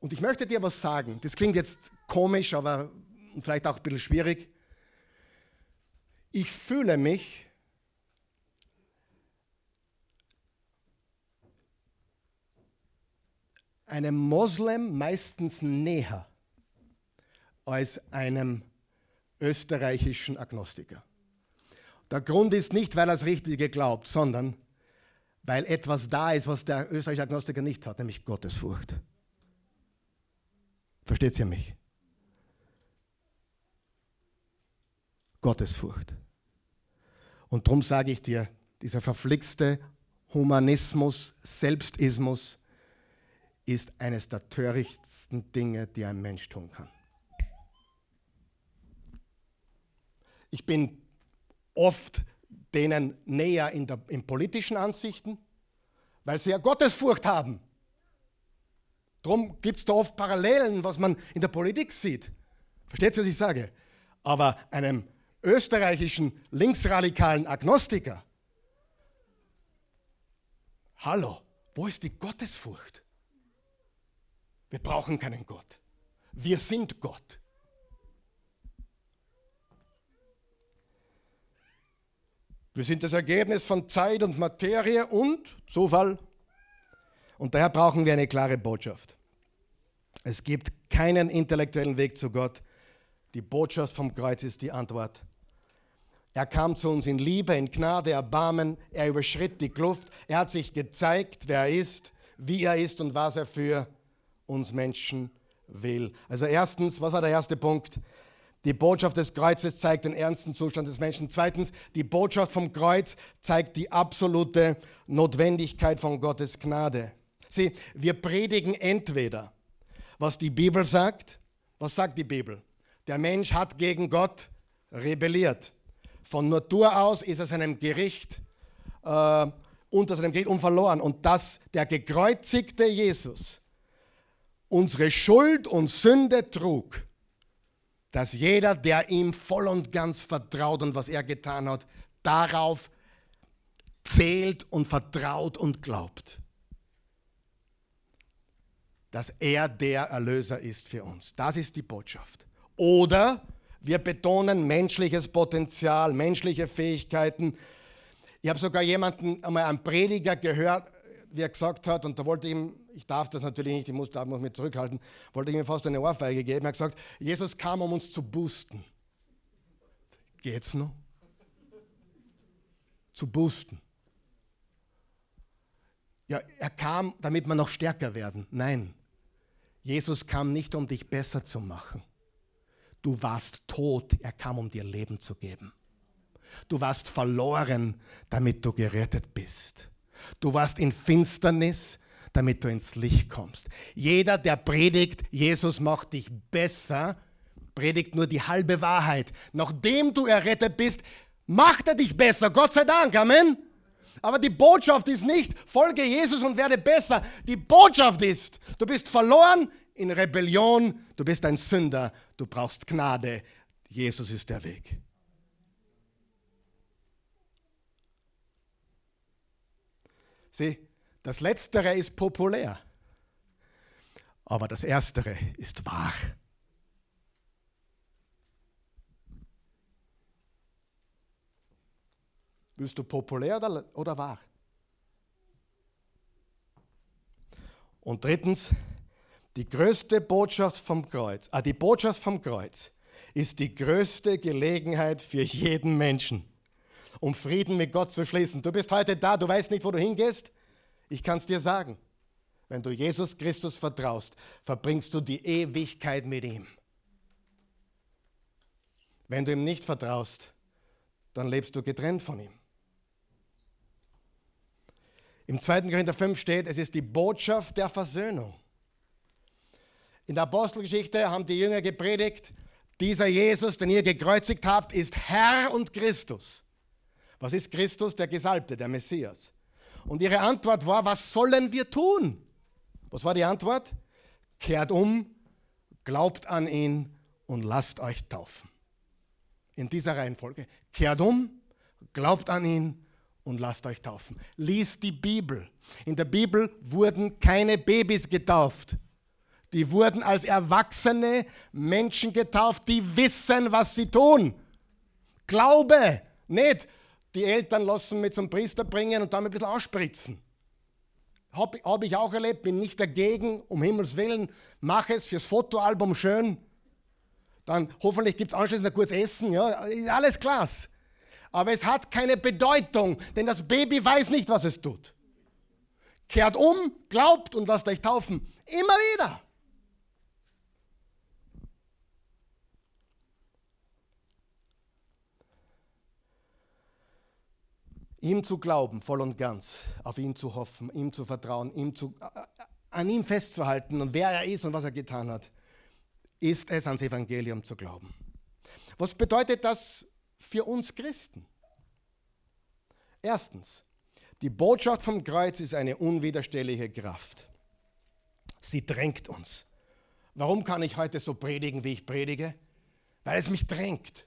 Und ich möchte dir was sagen. Das klingt jetzt komisch, aber vielleicht auch ein bisschen schwierig. Ich fühle mich einem Moslem meistens näher als einem österreichischen Agnostiker. Der Grund ist nicht, weil er das Richtige glaubt, sondern weil etwas da ist, was der österreichische Agnostiker nicht hat, nämlich Gottesfurcht. Versteht ihr mich? Gottesfurcht. Und darum sage ich dir, dieser verflixte Humanismus, Selbstismus ist eines der törichtsten Dinge, die ein Mensch tun kann. Ich bin oft denen näher in, der, in politischen Ansichten, weil sie ja Gottesfurcht haben. Darum gibt es da oft Parallelen, was man in der Politik sieht. Versteht ihr, was ich sage? Aber einem österreichischen linksradikalen Agnostiker, hallo, wo ist die Gottesfurcht? Wir brauchen keinen Gott. Wir sind Gott. Wir sind das Ergebnis von Zeit und Materie und Zufall. Und daher brauchen wir eine klare Botschaft. Es gibt keinen intellektuellen Weg zu Gott. Die Botschaft vom Kreuz ist die Antwort. Er kam zu uns in Liebe, in Gnade, Erbarmen. Er überschritt die Kluft. Er hat sich gezeigt, wer er ist, wie er ist und was er für uns Menschen will. Also erstens, was war der erste Punkt? Die Botschaft des Kreuzes zeigt den ernsten Zustand des Menschen. Zweitens, die Botschaft vom Kreuz zeigt die absolute Notwendigkeit von Gottes Gnade. Sieh, wir predigen entweder, was die Bibel sagt. Was sagt die Bibel? Der Mensch hat gegen Gott rebelliert. Von Natur aus ist er seinem Gericht äh, unter seinem Gericht unverloren. Und dass der gekreuzigte Jesus unsere Schuld und Sünde trug, dass jeder, der ihm voll und ganz vertraut und was er getan hat, darauf zählt und vertraut und glaubt, dass er der Erlöser ist für uns. Das ist die Botschaft. Oder wir betonen menschliches Potenzial, menschliche Fähigkeiten. Ich habe sogar jemanden, einmal einen Prediger gehört, wie er gesagt hat, und da wollte ich ihm, ich darf das natürlich nicht, ich muss, da muss mich zurückhalten, wollte ich ihm fast eine Ohrfeige geben. Er hat gesagt, Jesus kam, um uns zu boosten. Geht's noch? Zu boosten. Ja, er kam, damit wir noch stärker werden. Nein, Jesus kam nicht, um dich besser zu machen. Du warst tot, er kam, um dir Leben zu geben. Du warst verloren, damit du gerettet bist. Du warst in Finsternis, damit du ins Licht kommst. Jeder, der predigt, Jesus macht dich besser, predigt nur die halbe Wahrheit. Nachdem du errettet bist, macht er dich besser. Gott sei Dank. Amen. Aber die Botschaft ist nicht, folge Jesus und werde besser. Die Botschaft ist, du bist verloren in Rebellion, du bist ein Sünder, du brauchst Gnade. Jesus ist der Weg. Sieh, das Letztere ist populär, aber das Erstere ist wahr. Willst du populär oder, oder wahr? Und drittens, die größte Botschaft vom Kreuz, ah, die Botschaft vom Kreuz ist die größte Gelegenheit für jeden Menschen um Frieden mit Gott zu schließen. Du bist heute da, du weißt nicht, wo du hingehst. Ich kann es dir sagen. Wenn du Jesus Christus vertraust, verbringst du die Ewigkeit mit ihm. Wenn du ihm nicht vertraust, dann lebst du getrennt von ihm. Im 2. Korinther 5 steht, es ist die Botschaft der Versöhnung. In der Apostelgeschichte haben die Jünger gepredigt, dieser Jesus, den ihr gekreuzigt habt, ist Herr und Christus. Was ist Christus? Der Gesalbte, der Messias. Und ihre Antwort war, was sollen wir tun? Was war die Antwort? Kehrt um, glaubt an ihn und lasst euch taufen. In dieser Reihenfolge. Kehrt um, glaubt an ihn und lasst euch taufen. Lies die Bibel. In der Bibel wurden keine Babys getauft. Die wurden als erwachsene Menschen getauft, die wissen, was sie tun. Glaube, nicht die Eltern lassen mich zum Priester bringen und dann ein bisschen ausspritzen. Habe hab ich auch erlebt, bin nicht dagegen, um Himmels Willen, mache es fürs Fotoalbum schön. Dann hoffentlich gibt es anschließend ein kurzes Essen, ja, alles klasse. Aber es hat keine Bedeutung, denn das Baby weiß nicht, was es tut. Kehrt um, glaubt und lasst euch taufen. Immer wieder. ihm zu glauben, voll und ganz, auf ihn zu hoffen, ihm zu vertrauen, ihm zu, äh, an ihm festzuhalten und wer er ist und was er getan hat, ist es, ans Evangelium zu glauben. Was bedeutet das für uns Christen? Erstens, die Botschaft vom Kreuz ist eine unwiderstehliche Kraft. Sie drängt uns. Warum kann ich heute so predigen, wie ich predige? Weil es mich drängt.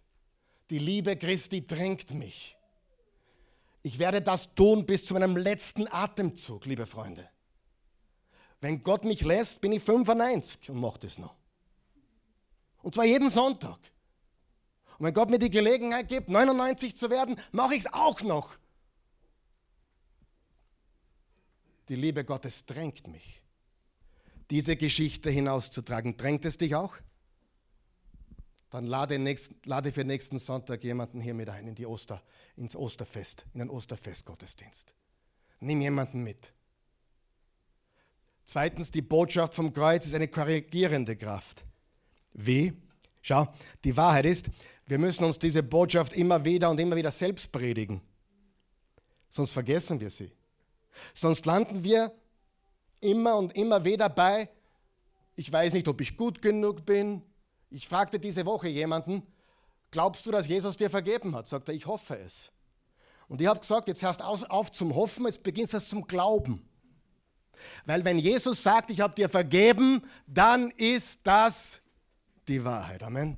Die Liebe Christi drängt mich. Ich werde das tun bis zu meinem letzten Atemzug, liebe Freunde. Wenn Gott mich lässt, bin ich 95 und mache das noch. Und zwar jeden Sonntag. Und wenn Gott mir die Gelegenheit gibt, 99 zu werden, mache ich es auch noch. Die Liebe Gottes drängt mich, diese Geschichte hinauszutragen. Drängt es dich auch? Dann lade, nächsten, lade für nächsten Sonntag jemanden hier mit ein in die Oster, ins Osterfest, in den Osterfestgottesdienst. Nimm jemanden mit. Zweitens, die Botschaft vom Kreuz ist eine korrigierende Kraft. Wie? Schau, die Wahrheit ist, wir müssen uns diese Botschaft immer wieder und immer wieder selbst predigen. Sonst vergessen wir sie. Sonst landen wir immer und immer wieder bei, ich weiß nicht, ob ich gut genug bin. Ich fragte diese Woche jemanden, glaubst du, dass Jesus dir vergeben hat? Sagt er, ich hoffe es. Und ich habe gesagt, jetzt hörst auf, auf zum Hoffen, jetzt beginnst du zum Glauben. Weil wenn Jesus sagt, ich habe dir vergeben, dann ist das die Wahrheit. Amen.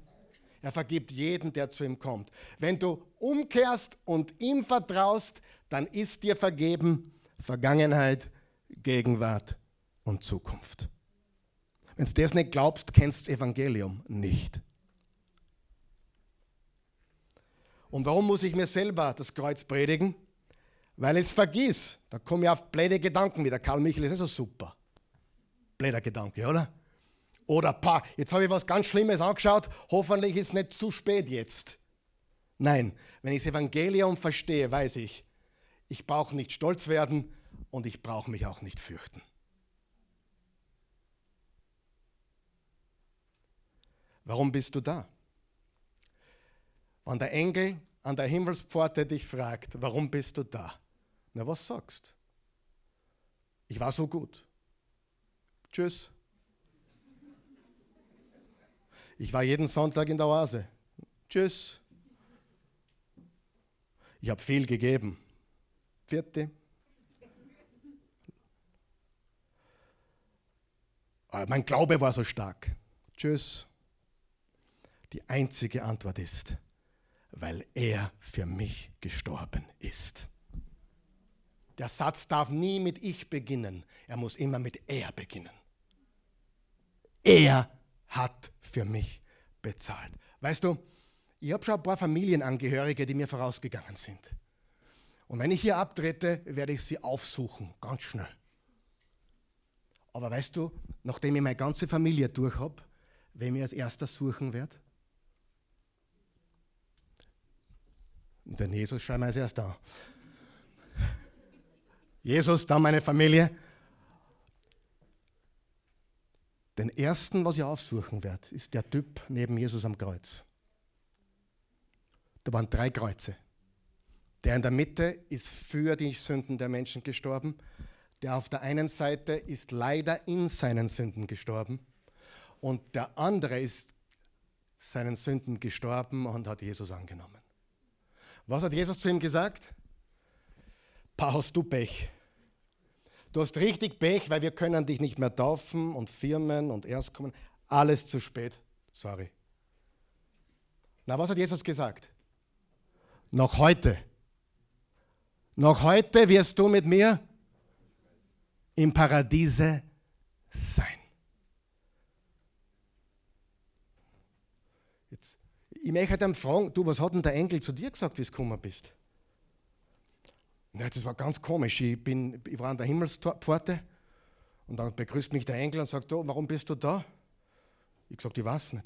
Er vergibt jeden, der zu ihm kommt. Wenn du umkehrst und ihm vertraust, dann ist dir vergeben Vergangenheit, Gegenwart und Zukunft. Wenn du das nicht glaubst, kennst du das Evangelium nicht. Und warum muss ich mir selber das Kreuz predigen? Weil ich es vergieß. Da komme ich auf blöde Gedanken wieder. Karl Michael ist nicht so super. Blöder Gedanke, oder? Oder, pa, jetzt habe ich was ganz Schlimmes angeschaut, hoffentlich ist es nicht zu spät jetzt. Nein, wenn ich das Evangelium verstehe, weiß ich, ich brauche nicht stolz werden und ich brauche mich auch nicht fürchten. Warum bist du da? Wenn der Engel an der Himmelspforte dich fragt, warum bist du da? Na, was sagst? Ich war so gut. Tschüss. Ich war jeden Sonntag in der Oase. Tschüss. Ich habe viel gegeben. Vierte. Aber mein Glaube war so stark. Tschüss. Die einzige Antwort ist, weil er für mich gestorben ist. Der Satz darf nie mit ich beginnen, er muss immer mit er beginnen. Er hat für mich bezahlt. Weißt du, ich habe schon ein paar Familienangehörige, die mir vorausgegangen sind. Und wenn ich hier abtrete, werde ich sie aufsuchen, ganz schnell. Aber weißt du, nachdem ich meine ganze Familie durch habe, wem ich als erster suchen werde? Den Jesus schauen wir als erster an. Jesus, dann meine Familie. Den ersten, was ich aufsuchen werde, ist der Typ neben Jesus am Kreuz. Da waren drei Kreuze. Der in der Mitte ist für die Sünden der Menschen gestorben. Der auf der einen Seite ist leider in seinen Sünden gestorben. Und der andere ist seinen Sünden gestorben und hat Jesus angenommen. Was hat Jesus zu ihm gesagt? Pa, hast du Pech. Du hast richtig Pech, weil wir können dich nicht mehr taufen und Firmen und Erstkommen. Alles zu spät. Sorry. Na, was hat Jesus gesagt? Noch heute. Noch heute wirst du mit mir im Paradiese sein. Jetzt, ich möchte dann fragen, du, was hat denn der Engel zu dir gesagt, wie du gekommen bist? Ja, das war ganz komisch. Ich, bin, ich war an der Himmelspforte und dann begrüßt mich der Engel und sagt, oh, warum bist du da? Ich gesagt, ich weiß nicht.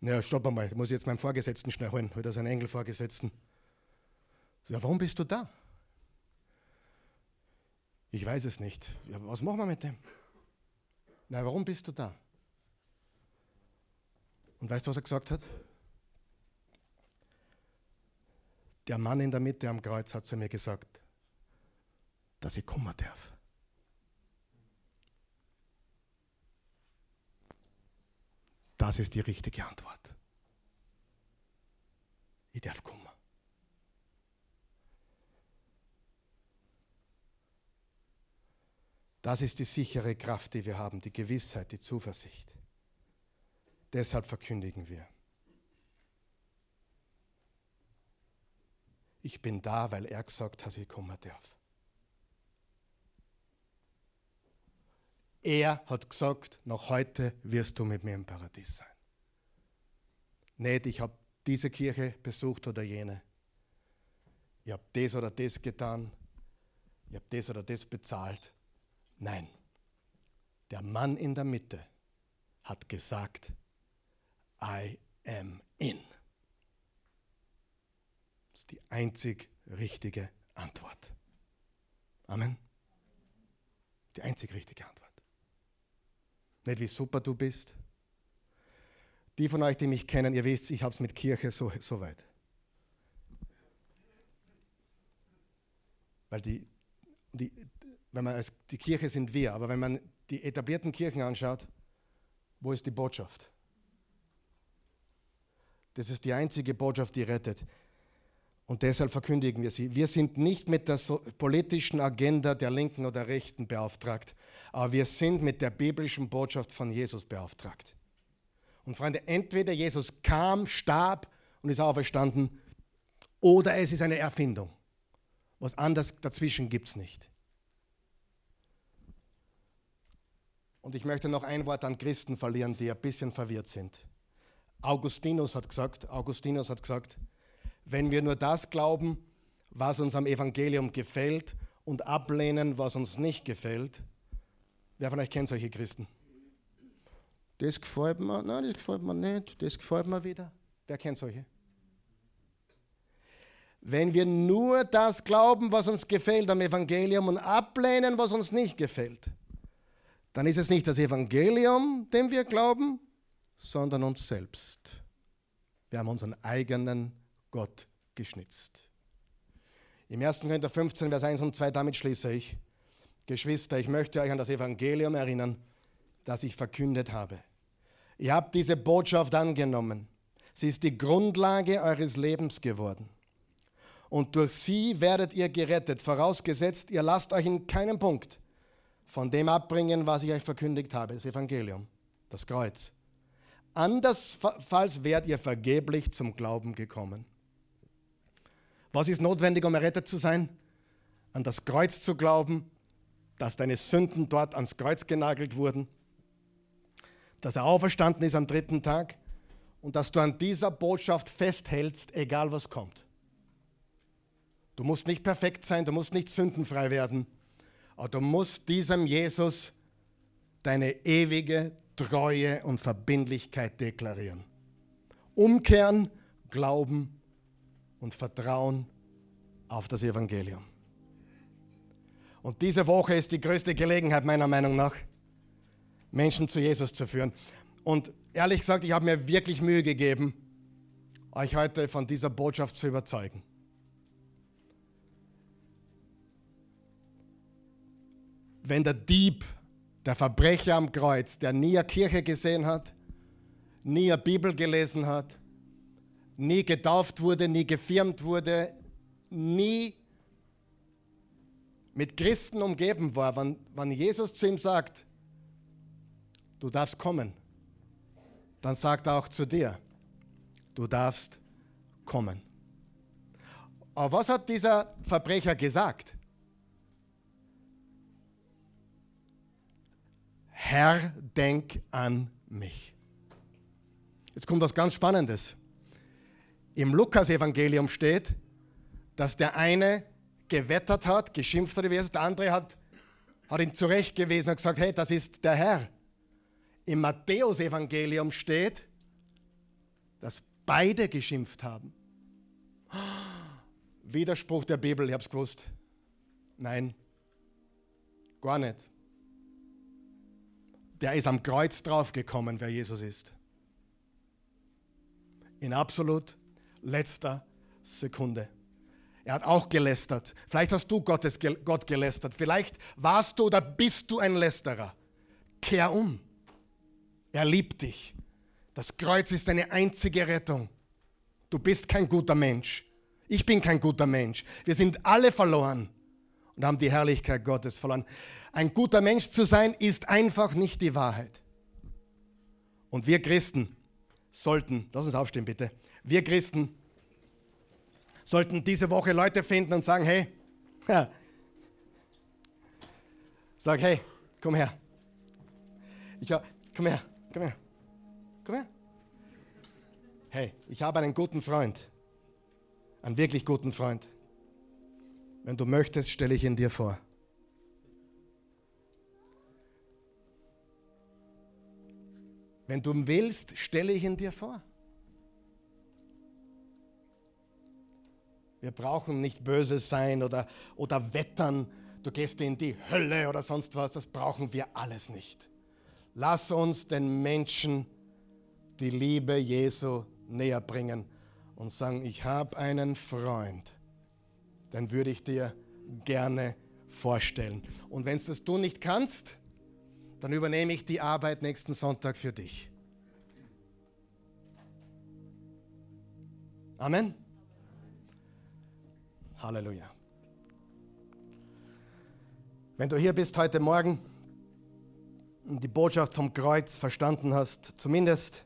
Ja, stopp einmal, ich muss jetzt meinen Vorgesetzten schnell holen, heute ist ein Engel Vorgesetzten. Ja, warum bist du da? Ich weiß es nicht. Ja, was machen wir mit dem? Na, warum bist du da? Und weißt du, was er gesagt hat? Der Mann in der Mitte am Kreuz hat zu mir gesagt, dass ich kommen darf. Das ist die richtige Antwort. Ich darf kommen. Das ist die sichere Kraft, die wir haben, die Gewissheit, die Zuversicht. Deshalb verkündigen wir. Ich bin da, weil er gesagt hat, dass ich kommen darf. Er hat gesagt, noch heute wirst du mit mir im Paradies sein. Nicht, ich habe diese Kirche besucht oder jene. Ich habe das oder das getan. Ich habe das oder das bezahlt. Nein, der Mann in der Mitte hat gesagt, I am in. Das ist die einzig richtige Antwort. Amen. Die einzig richtige Antwort. Nicht wie super du bist. Die von euch, die mich kennen, ihr wisst, ich habe es mit Kirche so, so weit. Weil die, die, wenn man als, die Kirche sind wir, aber wenn man die etablierten Kirchen anschaut, wo ist die Botschaft? Das ist die einzige Botschaft, die rettet. Und deshalb verkündigen wir sie. Wir sind nicht mit der so politischen Agenda der Linken oder Rechten beauftragt, aber wir sind mit der biblischen Botschaft von Jesus beauftragt. Und Freunde, entweder Jesus kam, starb und ist auferstanden, oder es ist eine Erfindung. Was anderes dazwischen gibt es nicht. Und ich möchte noch ein Wort an Christen verlieren, die ein bisschen verwirrt sind. Augustinus hat gesagt, Augustinus hat gesagt, wenn wir nur das glauben, was uns am Evangelium gefällt und ablehnen, was uns nicht gefällt. Wer von euch kennt solche Christen? Das gefällt mir, nein, das gefällt mir nicht, das gefällt mir wieder. Wer kennt solche? Wenn wir nur das glauben, was uns gefällt am Evangelium und ablehnen, was uns nicht gefällt, dann ist es nicht das Evangelium, dem wir glauben, sondern uns selbst. Wir haben unseren eigenen Gott geschnitzt. Im 1. Korinther 15, Vers 1 und 2, damit schließe ich. Geschwister, ich möchte euch an das Evangelium erinnern, das ich verkündet habe. Ihr habt diese Botschaft angenommen. Sie ist die Grundlage eures Lebens geworden. Und durch sie werdet ihr gerettet, vorausgesetzt, ihr lasst euch in keinem Punkt von dem abbringen, was ich euch verkündigt habe, das Evangelium, das Kreuz. Andernfalls wärt ihr vergeblich zum Glauben gekommen. Was ist notwendig, um errettet zu sein? An das Kreuz zu glauben, dass deine Sünden dort ans Kreuz genagelt wurden, dass er auferstanden ist am dritten Tag und dass du an dieser Botschaft festhältst, egal was kommt. Du musst nicht perfekt sein, du musst nicht sündenfrei werden, aber du musst diesem Jesus deine ewige Treue und Verbindlichkeit deklarieren. Umkehren, glauben und Vertrauen auf das Evangelium. Und diese Woche ist die größte Gelegenheit meiner Meinung nach, Menschen zu Jesus zu führen. Und ehrlich gesagt, ich habe mir wirklich Mühe gegeben, euch heute von dieser Botschaft zu überzeugen. Wenn der Dieb, der Verbrecher am Kreuz, der nie eine Kirche gesehen hat, nie eine Bibel gelesen hat, nie getauft wurde, nie gefirmt wurde, nie mit Christen umgeben war, wenn, wenn Jesus zu ihm sagt, du darfst kommen, dann sagt er auch zu dir, du darfst kommen. Aber was hat dieser Verbrecher gesagt? Herr, denk an mich. Jetzt kommt was ganz Spannendes. Im Lukas-Evangelium steht, dass der eine gewettert hat, geschimpft hat, der andere hat, hat ihn zurechtgewiesen und gesagt, hey, das ist der Herr. Im Matthäus-Evangelium steht, dass beide geschimpft haben. Widerspruch der Bibel, ich habe es gewusst. Nein, gar nicht. Der ist am Kreuz draufgekommen, wer Jesus ist. In absolut letzter Sekunde. Er hat auch gelästert. Vielleicht hast du Gottes, Gott gelästert. Vielleicht warst du oder bist du ein Lästerer. Kehr um. Er liebt dich. Das Kreuz ist deine einzige Rettung. Du bist kein guter Mensch. Ich bin kein guter Mensch. Wir sind alle verloren und haben die Herrlichkeit Gottes verloren. Ein guter Mensch zu sein, ist einfach nicht die Wahrheit. Und wir Christen sollten, lass uns aufstehen bitte, wir Christen sollten diese Woche Leute finden und sagen, hey, ja, sag, hey, komm her. Ich, komm her, komm her, komm her. Hey, ich habe einen guten Freund, einen wirklich guten Freund. Wenn du möchtest, stelle ich ihn dir vor. Wenn du willst, stelle ich ihn dir vor. Wir brauchen nicht böses sein oder, oder wettern, du gehst in die Hölle oder sonst was. Das brauchen wir alles nicht. Lass uns den Menschen die Liebe Jesu näher bringen und sagen, ich habe einen Freund, den würde ich dir gerne vorstellen. Und wenn es das du nicht kannst, dann übernehme ich die Arbeit nächsten Sonntag für dich. Amen. Halleluja. Wenn du hier bist heute Morgen und die Botschaft vom Kreuz verstanden hast, zumindest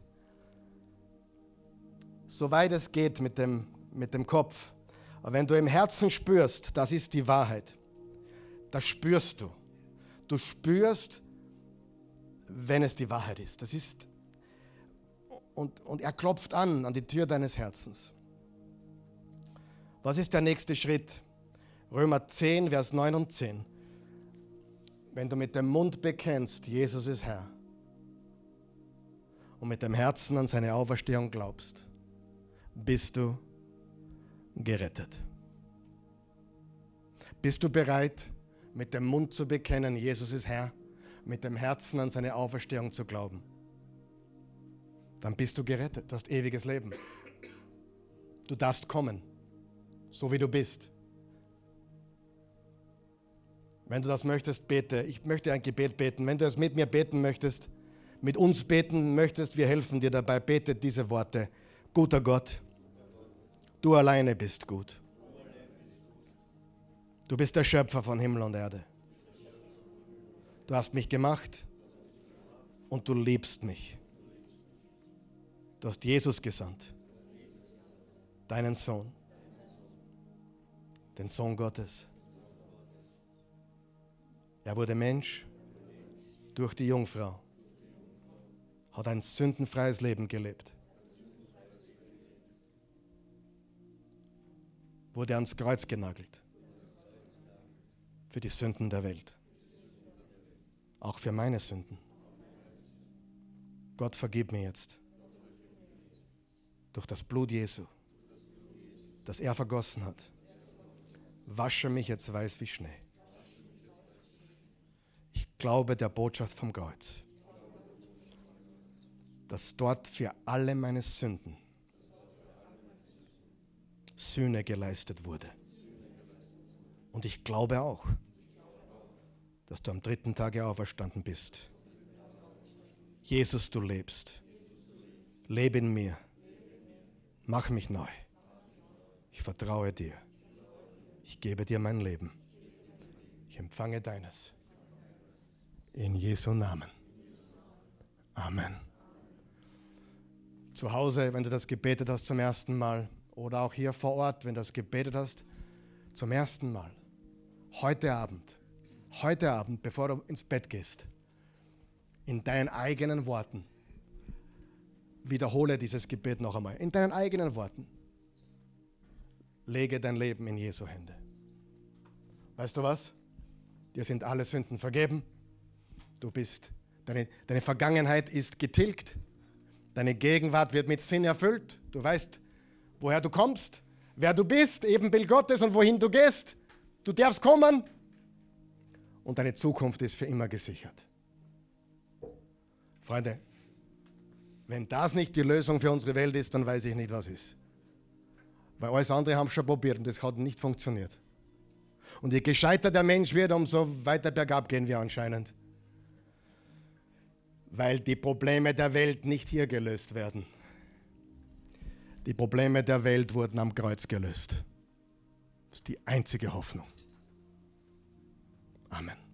soweit es geht mit dem, mit dem Kopf, aber wenn du im Herzen spürst, das ist die Wahrheit, das spürst du. Du spürst, wenn es die Wahrheit ist. Das ist und, und er klopft an an die Tür deines Herzens. Was ist der nächste Schritt? Römer 10, Vers 9 und 10. Wenn du mit dem Mund bekennst, Jesus ist Herr, und mit dem Herzen an seine Auferstehung glaubst, bist du gerettet. Bist du bereit, mit dem Mund zu bekennen, Jesus ist Herr, mit dem Herzen an seine Auferstehung zu glauben? Dann bist du gerettet, du hast ewiges Leben. Du darfst kommen so wie du bist. Wenn du das möchtest, bete. Ich möchte ein Gebet beten. Wenn du es mit mir beten möchtest, mit uns beten möchtest, wir helfen dir dabei. Bete diese Worte. Guter Gott, du alleine bist gut. Du bist der Schöpfer von Himmel und Erde. Du hast mich gemacht und du liebst mich. Du hast Jesus gesandt, deinen Sohn den Sohn Gottes. Er wurde Mensch durch die Jungfrau, hat ein sündenfreies Leben gelebt, wurde ans Kreuz genagelt für die Sünden der Welt, auch für meine Sünden. Gott vergib mir jetzt durch das Blut Jesu, das er vergossen hat wasche mich jetzt weiß wie Schnee. Ich glaube der Botschaft vom Kreuz, dass dort für alle meine Sünden Sühne geleistet wurde. Und ich glaube auch, dass du am dritten Tage auferstanden bist. Jesus, du lebst. Lebe in mir. Mach mich neu. Ich vertraue dir ich gebe dir mein Leben. Ich empfange deines. In Jesu Namen. Amen. Zu Hause, wenn du das gebetet hast zum ersten Mal, oder auch hier vor Ort, wenn du das gebetet hast zum ersten Mal, heute Abend, heute Abend, bevor du ins Bett gehst, in deinen eigenen Worten, wiederhole dieses Gebet noch einmal, in deinen eigenen Worten. Lege dein Leben in Jesu Hände. Weißt du was? Dir sind alle Sünden vergeben. Du bist, deine, deine Vergangenheit ist getilgt. Deine Gegenwart wird mit Sinn erfüllt. Du weißt, woher du kommst, wer du bist, Ebenbild Gottes und wohin du gehst. Du darfst kommen und deine Zukunft ist für immer gesichert. Freunde, wenn das nicht die Lösung für unsere Welt ist, dann weiß ich nicht, was ist. Weil alles andere haben schon probiert und das hat nicht funktioniert. Und je gescheiter der Mensch wird, umso weiter bergab gehen wir anscheinend. Weil die Probleme der Welt nicht hier gelöst werden. Die Probleme der Welt wurden am Kreuz gelöst. Das ist die einzige Hoffnung. Amen.